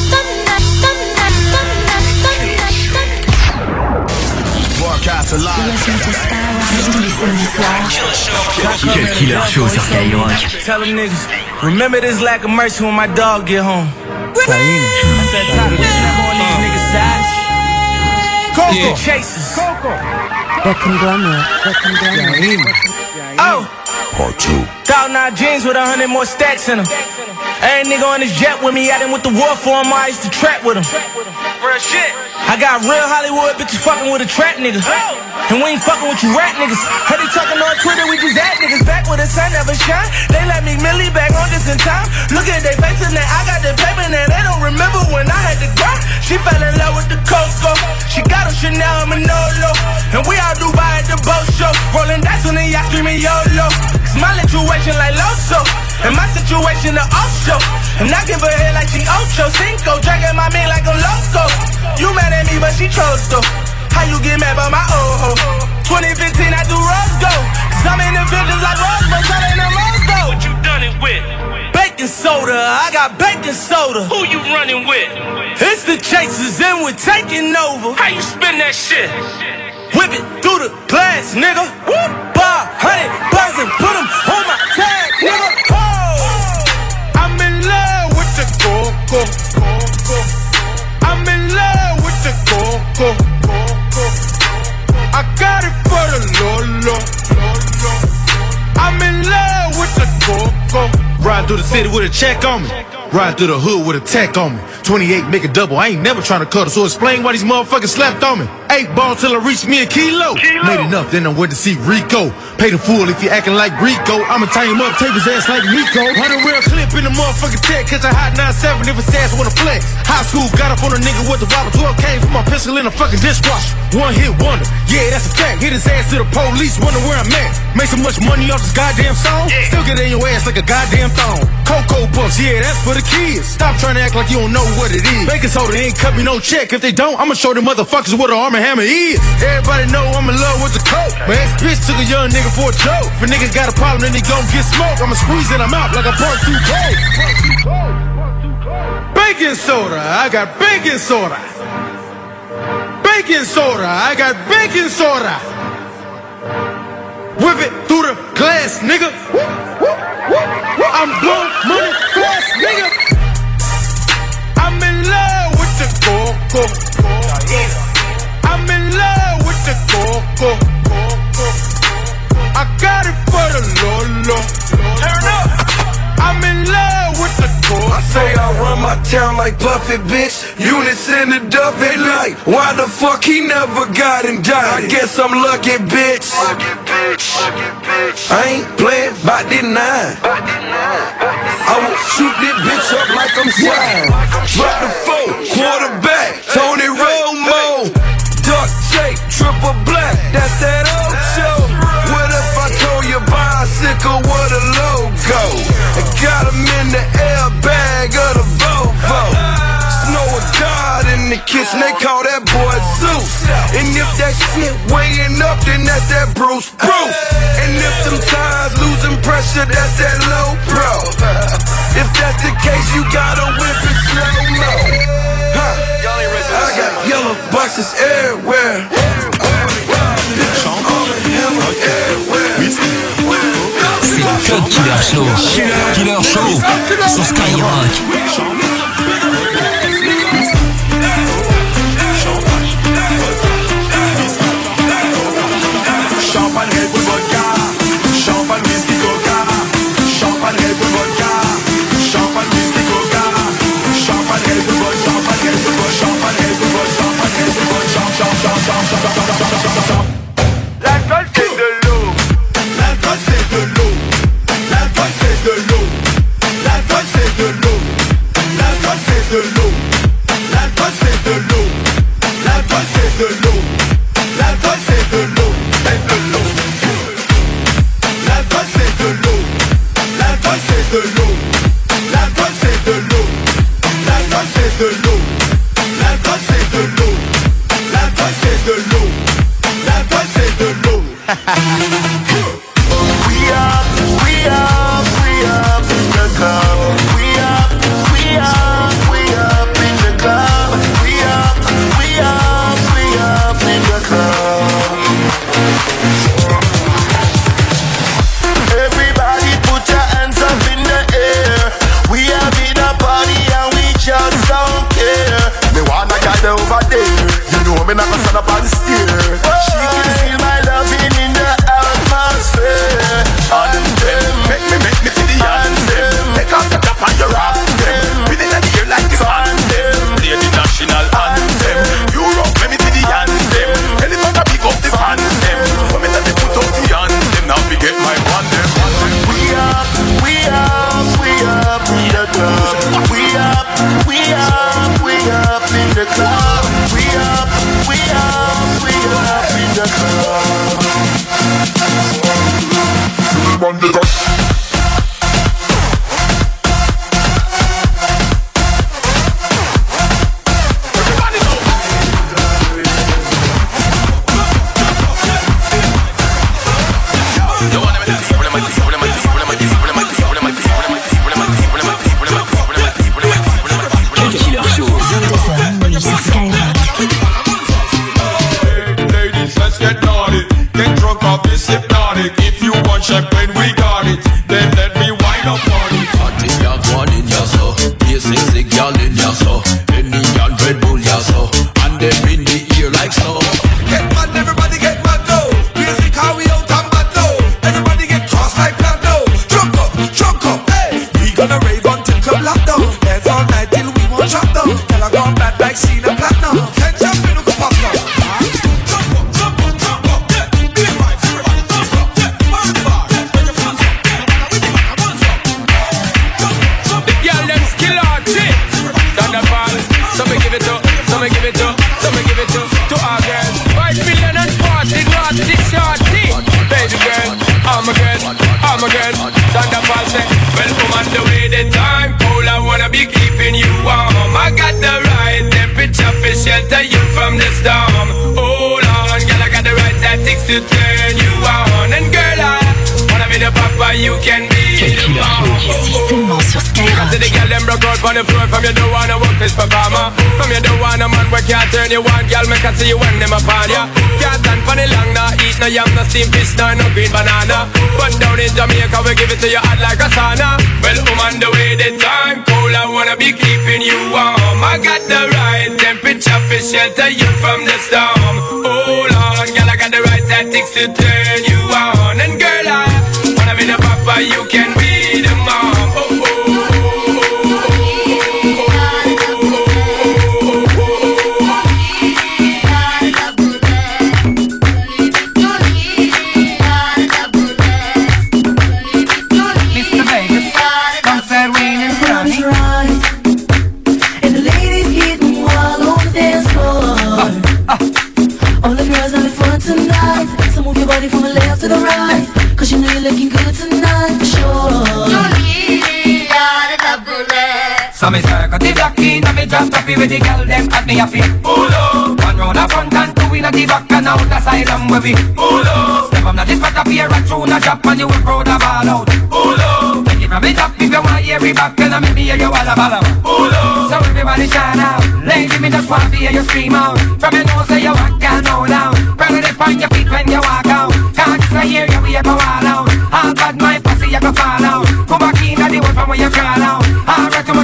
Broadcast live. Tous les samedis soirs. Cut Killer Show sur Skyrock. Tell them niggas, remember this lack of mercy when my dog get home. I said, top of snap on these niggas' sides. Coco. Yeah. Chasers. The conglomerate. The conglomerate. Oh, Part two. thousand nine jeans with a hundred more stacks in them. Every nigga on this jet with me, I done with the war for him, I used to trap with him. Real shit. I got real Hollywood bitches fucking with a trap nigga. And we ain't fucking with you rap niggas. Heard they talking on Twitter, we just at niggas back where the sun never shine. They let me Millie back on this in time. Look at they faces now, I got the paper now. They don't remember when I had the grind. She fell in love with the Coco. She got a Chanel Manolo. And we all Dubai at the boat show. Rolling dice on the yacht screaming YOLO. Cause my situation like Loso. And my situation the Osho. And I give her head like she Ocho Cinco. Dragging my man like a loco. You mad at me, but she chose though. How you get mad by my old hoe? 2015, I do rose go. Cause I'm in the villages like Rose, but I ain't a rose go. What you done it with? Baking soda, I got baking soda. Who you running with? It's the chasers and we're taking over. How you spin that shit? Whip it through the glass, nigga. Whoop, bar, hundred and put 'em on my tag, nigga. Oh, I'm in love with the coco. I got it for the Lolo. I'm in love with the coco. Ride through the city with a check on me. Ride through the hood with a tech on me. 28 make a double. I ain't never trying to cut it, so explain why these motherfuckers slept on me. Eight ball till I reach me a kilo. Made enough, then I went to see Rico. Pay the fool if you acting like Rico. I'ma tie him up, tape his ass like Nico. Hundred real clip in the motherfucking tech. Catch a hot 9-7 if his ass wanna flex. High school got up on a nigga with the wobble. 12 came from my pistol in a fucking dishwasher. One hit wonder. Yeah, that's a fact. Hit his ass to the police, wonder where I'm at. Make so much money off this goddamn song. Still get in your ass like a goddamn thong. Cocoa Puffs, yeah, that's for the kids. Stop trying to act like you don't know what it is. Baking soda ain't cut me no check. If they don't, I'ma show them motherfuckers what an arm and hammer is. Everybody know I'm in love with the coke. My ex bitch took a young nigga for a joke. If a nigga got a problem, then he gon' get smoked. I'ma squeeze it, I'm out like a part two coke. Baking soda, I got baking soda. Baking soda, I got baking soda. Whip it through the glass, nigga. I'm blowing money fast, nigga. I'm in love with the coco. I'm in love with the coco. I got it for the Lolo. Turn up. I'm in love with the. I say I run my town like Puffy, bitch. Units in the Duffy like, why the fuck he never got indicted? I guess I'm lucky, bitch. I ain't playing by the nine. I will shoot this bitch up like I'm slime. Drop the four, quarterback, Tony Romo. Duct tape, triple black, that's that in the airbag of the Volvo. Snow a God in the kitchen, they call that boy Zeus. And if that shit weighing up, then that's that Bruce Bruce. And if them tires losing pressure, that's that low pro. If that's the case, you gotta whip it slow mo. Huh. I got yellow boxes everywhere. C'est le Cut Killer Show. Killer Show sur Skyrock. C'est de l'eau L'alcool c'est de l'eau L'alcool c'est de l'eau L'alcool c'est de l'eau C'est de l'eau L'alcool c'est de l'eau L'alcool c'est de l'eau L'alcool c'est de l'eau L'alcool c'est de l'eau L'alcool c'est de l'eau L'alcool c'est de l'eau L'alcool c'est de l'eau na today me the block in and me drop happy with the girl them at me a fit. Pull up. One round a front and two in a the back and out the asylum where we Pull up. Step on the this spot up here a tune a drop and you will proud of all out. Pull up. Take it from the top if you want hear it back and I make me hear you all about Pull up. So everybody shout out. Lady me just want to hear you scream out. From your nose say you walk and know down Rather than on your feet when you walk out. Can't just hear you we go all out. All bad my pussy you go fall out. Come back in and the one from where you crawl out. Alright too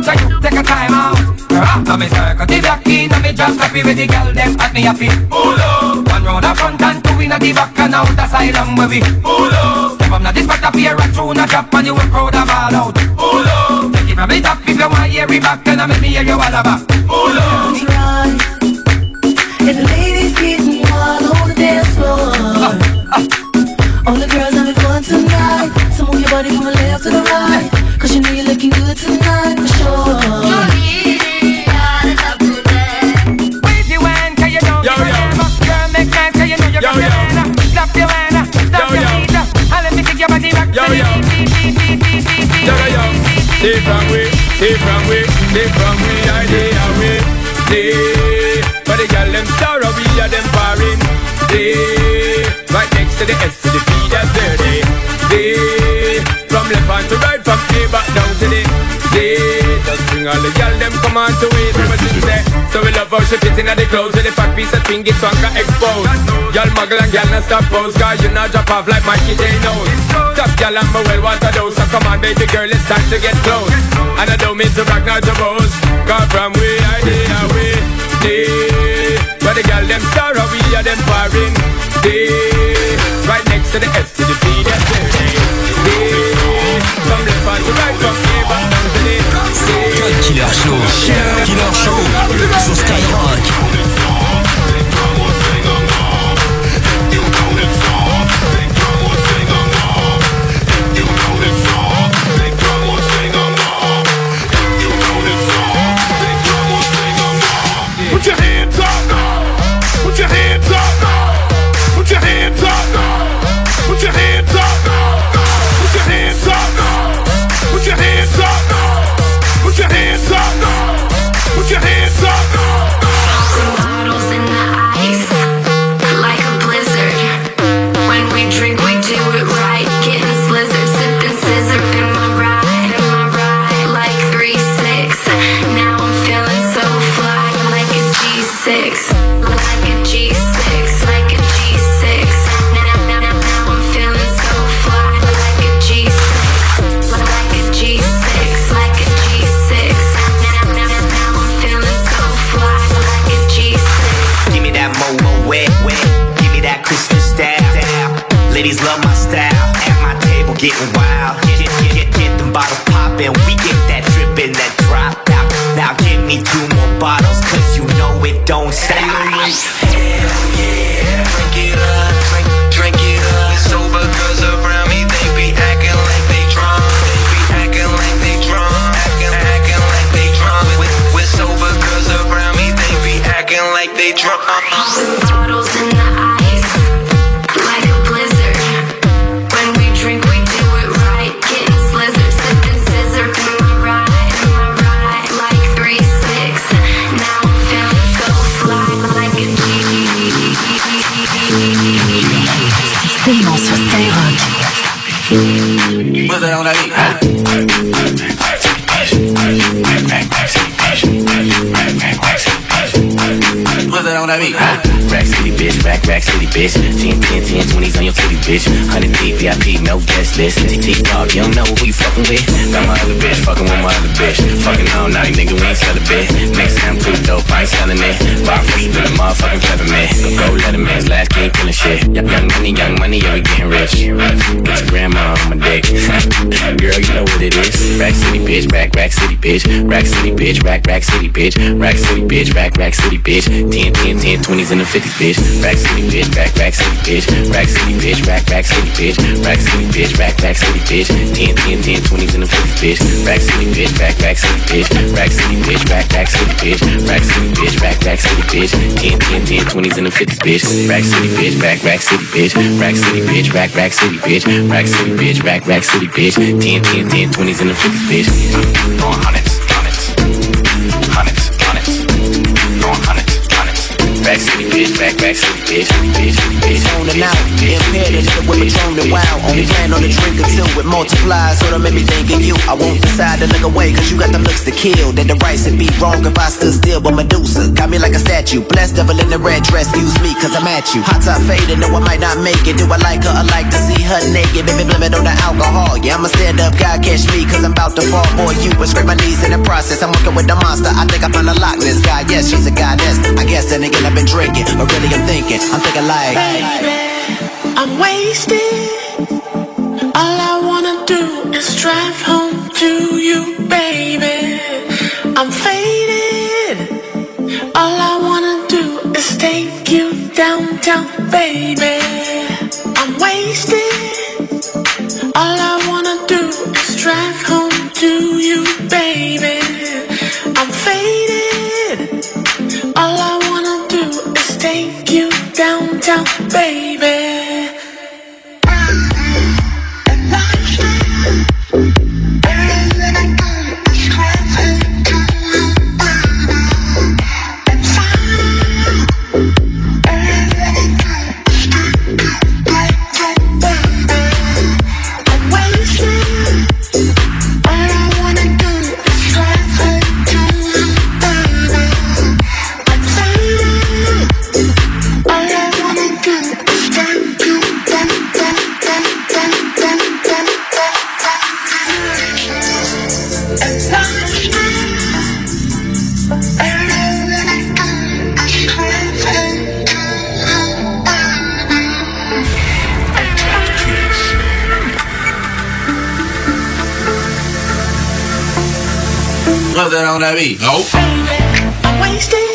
After me circle the back in and me drop happy with the girl them at me a fit Pull up One round a front and two in the back and out asylum where we Pull up Step up now this spot up here a tune a drop and you will proud of all out Pull up Take it from the top if you want hear it back and I make me hear you all about Pull up Time's right. And the ladies getting wild on the dance floor. All the girls having fun tonight. So move your body from the left to the right. Cause you know you're looking good tonight Stay from we, stay from we, stay from we, idea we. Stay. But the girl them sorrow, we are them foreign. Stay. Right next to the S to the P, that's dirty. Stay. From left hand to right, from A back down to the Stay. Bring all the girl them come on to it, what you say. So we love how she fit in the clothes with the fat piece of thing, it's one got exposed. Girl muggle and girl not stop pose, cause you not drop off like Mikey J knows. Top girl I'm a well water dose, so come on baby girl, it's time to get close. And I don't mean to brag, not to boast. Cause from we idea we stay. But the girl them sorrow, we are them foreign. Stay. Right next to the S to the P, that's dirty. Stay. From left hand to right, from A Cut Killer Show. Killer Show sur Skyrock. Getting wild. Get, get, get, get them bottles poppin'. We get that drip and that drop. Now, now give me two more bottles, cause you know it don't stop. Bitch. 10, 10, titty bitch. 100 deep VIP, no guest list. TT dog, you don't know who you fucking with. Got my other bitch, fucking with my other bitch. Fucking all night, nigga, we ain't sell a bit. Next time, too dope, I ain't selling it. Bar fresh with a motherfucking peppermint. Go, go, let a man's last game feeling shit. Young money, young money, yeah, we getting rich. Get your grandma on my dick. [LAUGHS] Girl, you know what it is. Rack City bitch, rack, rack city bitch. Rack City bitch, rack, rack city bitch. Rack City bitch, rack, rack city bitch. 10, 10, 10, 20s and the 50s bitch. Rack City bitch, rack, rack city bitch. Rack City bitch, bitch, rack, rack city, bitch, rack city, bitch, rack, rack city, bitch, 10, 10, 10, 20s in the 50s, bitch, rack city, bitch, rack, rack city, bitch, rack city, bitch, rack, rack city, bitch, rack city, bitch, rack, rack city, bitch, 10, 10, 10, 20s in the 50s, bitch, rack city, bitch, rack, rack city, bitch, rack city, bitch, rack, rack city, bitch, rack city, bitch, rack, rack city, bitch, 10, 10, 10, 20s in the 50s, bitch, 100. Hundreds. Rack City bitch, rack city bitch. Bitch, bitch, Zoning out, impaired with Patron and wow. Only plan on the drink until it multiplies. So don't make me think of you. I won't decide to look away, cause you got the looks to kill. Then the rights would be wrong if I stood still. But Medusa got me like a statue. Blessed devil in the red dress, excuse me, cause I'm at you. Hot top faded, no, I might not make it. Do I like her? I like to see her naked. Baby, blame it on the alcohol. Yeah, I'm a stand up guy, catch me, cause I'm about to fall for you. But scrape my knees in the process. I'm working with the monster. I think I found a Loch Ness guy. Yes, she's a goddess. I guess then again, I've been drinking. But really, I'm thinking. I'm thinking like. Baby, I'm wasted. All I wanna do is drive home to you, baby. I'm faded. All I wanna do is take you downtown, baby. I'm wasted. All I wanna do is drive home to you, baby. Downtown, baby. What's that on that beat? Nope. I'm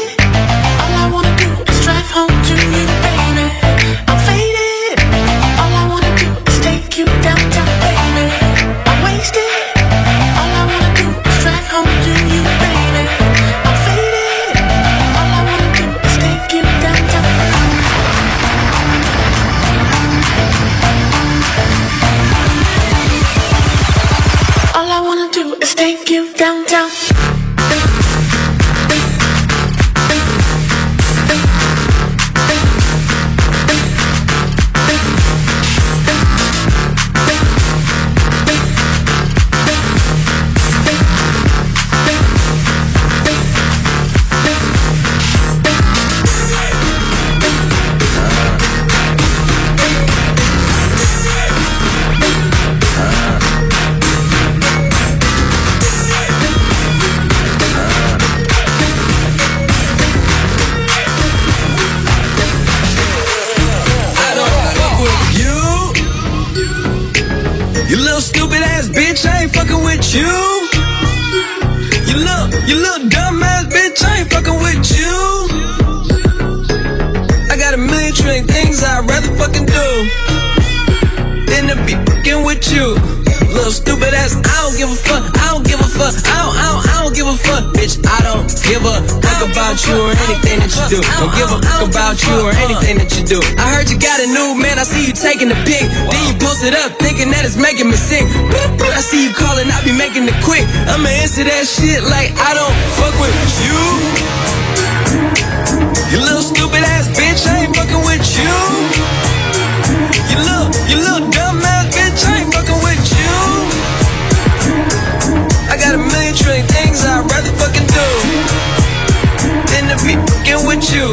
do. Oh, don't give a oh, fuck oh, about you or anything that you do. I heard you got a new man, I see you taking the pic. Then you post it up, thinking that it's making me sick. I see you calling, I be making it quick. I'ma answer that shit like I don't fuck with you. You little stupid ass bitch, I ain't fucking with you. You little, you little dumb ass bitch, I ain't fucking with you. I got a million trillion things I'd rather fucking do with you.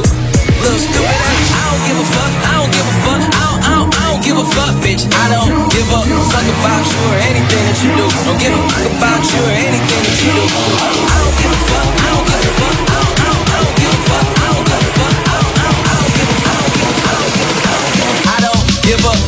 Little stupid. I don't give a fuck. I don't give a fuck. I don't, I don't, I don't give a fuck, bitch. I don't give a fuck about you or anything that you do. Don't give a fuck about you or anything that you do. I don't give a fuck. I don't give a fuck. I don't, I don't, give a fuck. I don't give a fuck. I don't, I don't, I don't give a fuck. I don't give a fuck.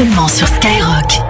C'est seulement sur Skyrock.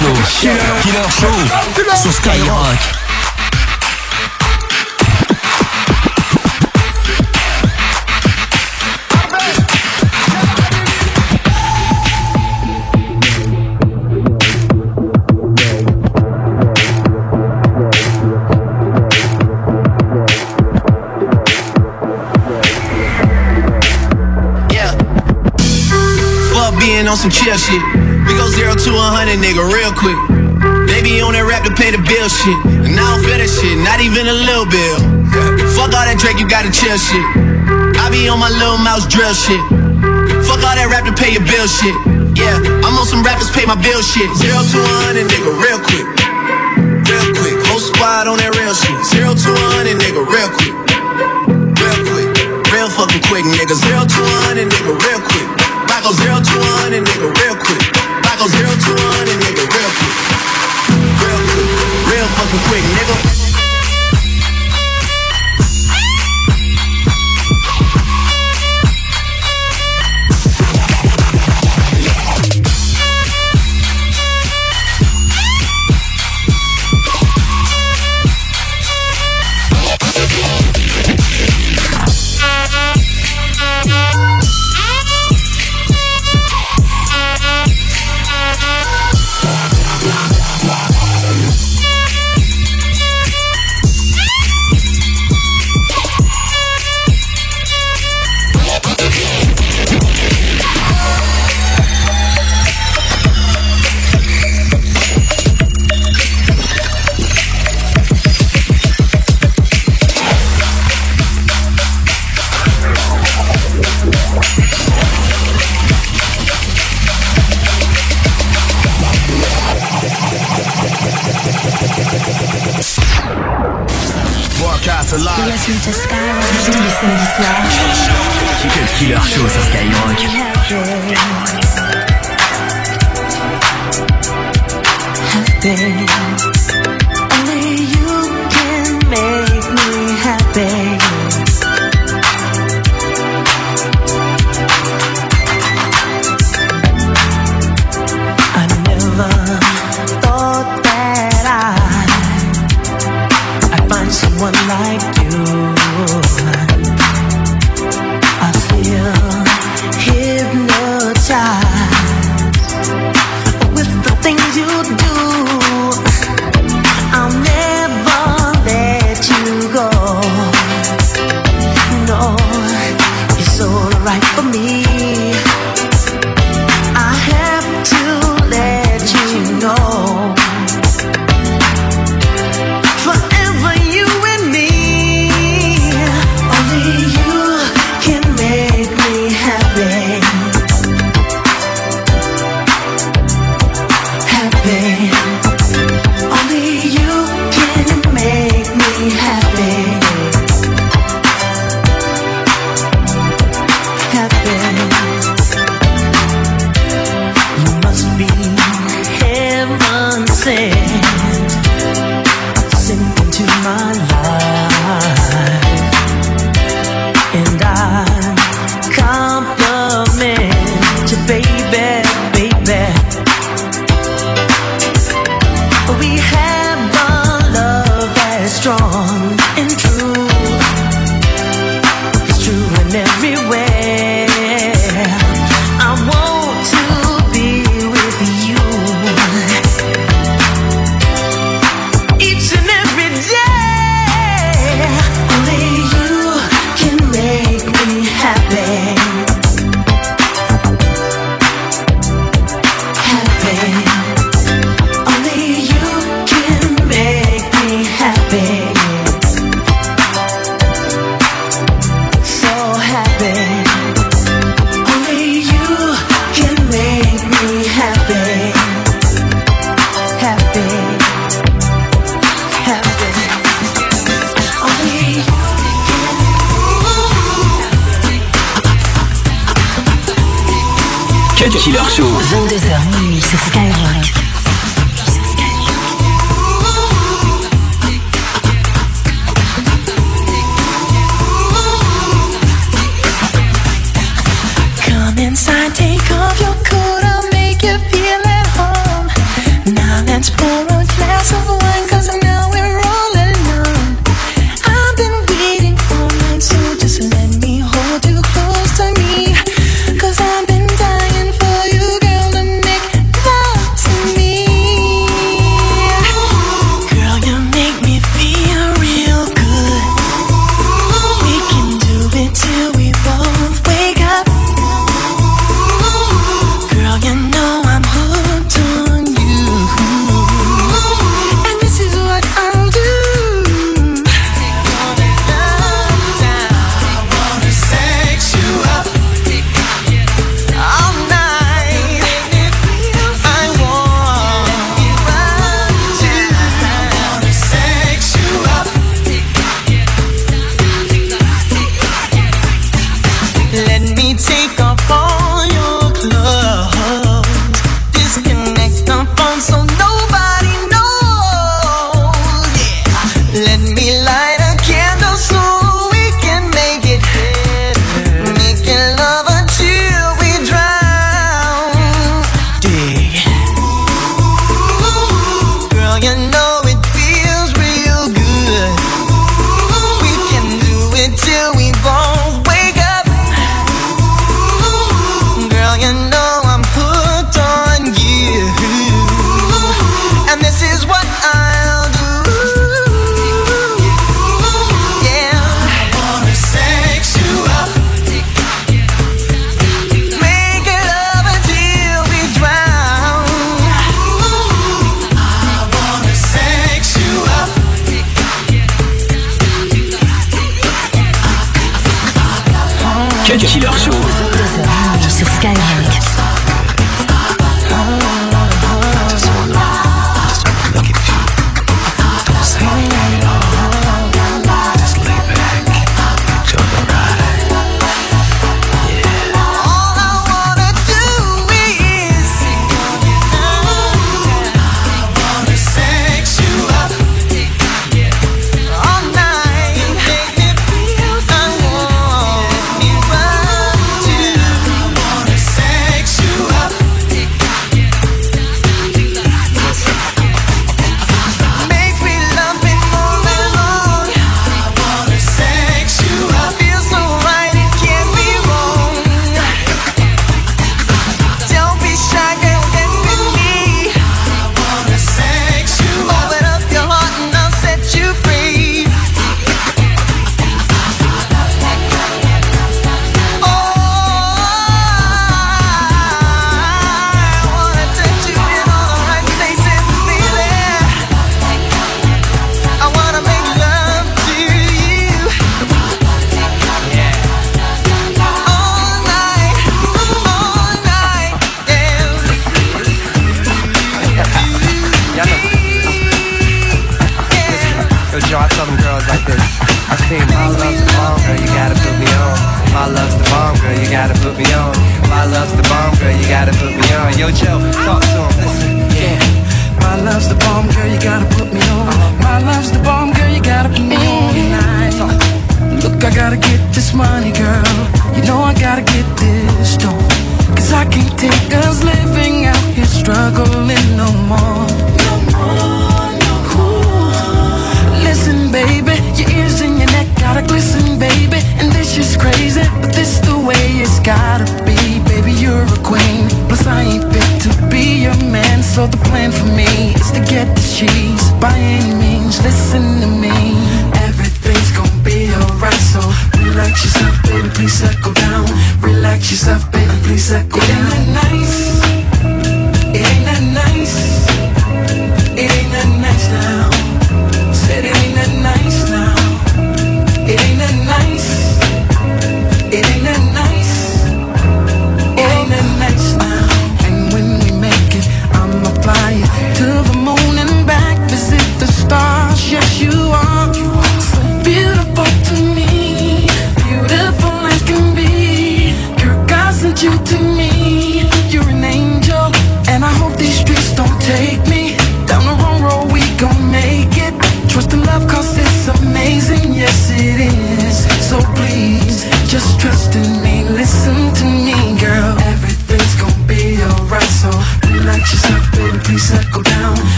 Cut Killer Show. Killer sur Skyrock. Yeah. Fuck being on some chill shit. We go zero to a hundred, nigga, real quick. Be on that rap to pay the bill shit. And I don't feel that shit, not even a little bill. Fuck all that Drake, you gotta chill shit. I be on my Lil Mouse drill shit. Fuck all that rap to pay your bill shit. Yeah, I'm on some rappers pay my bill shit. Zero to a hundred, nigga, real quick. Real quick. Whole squad on that real shit. Zero to a hundred, nigga, real quick. Real quick. Real fucking quick, nigga. Zero to a hundred, nigga, real quick. I go zero to a hundred, nigga, real quick. Go zero to a hundred, nigga, real quick. Real quick. Real fucking quick, nigga. Tous les samedis soirs. Cut Killer Show sur Skyrock.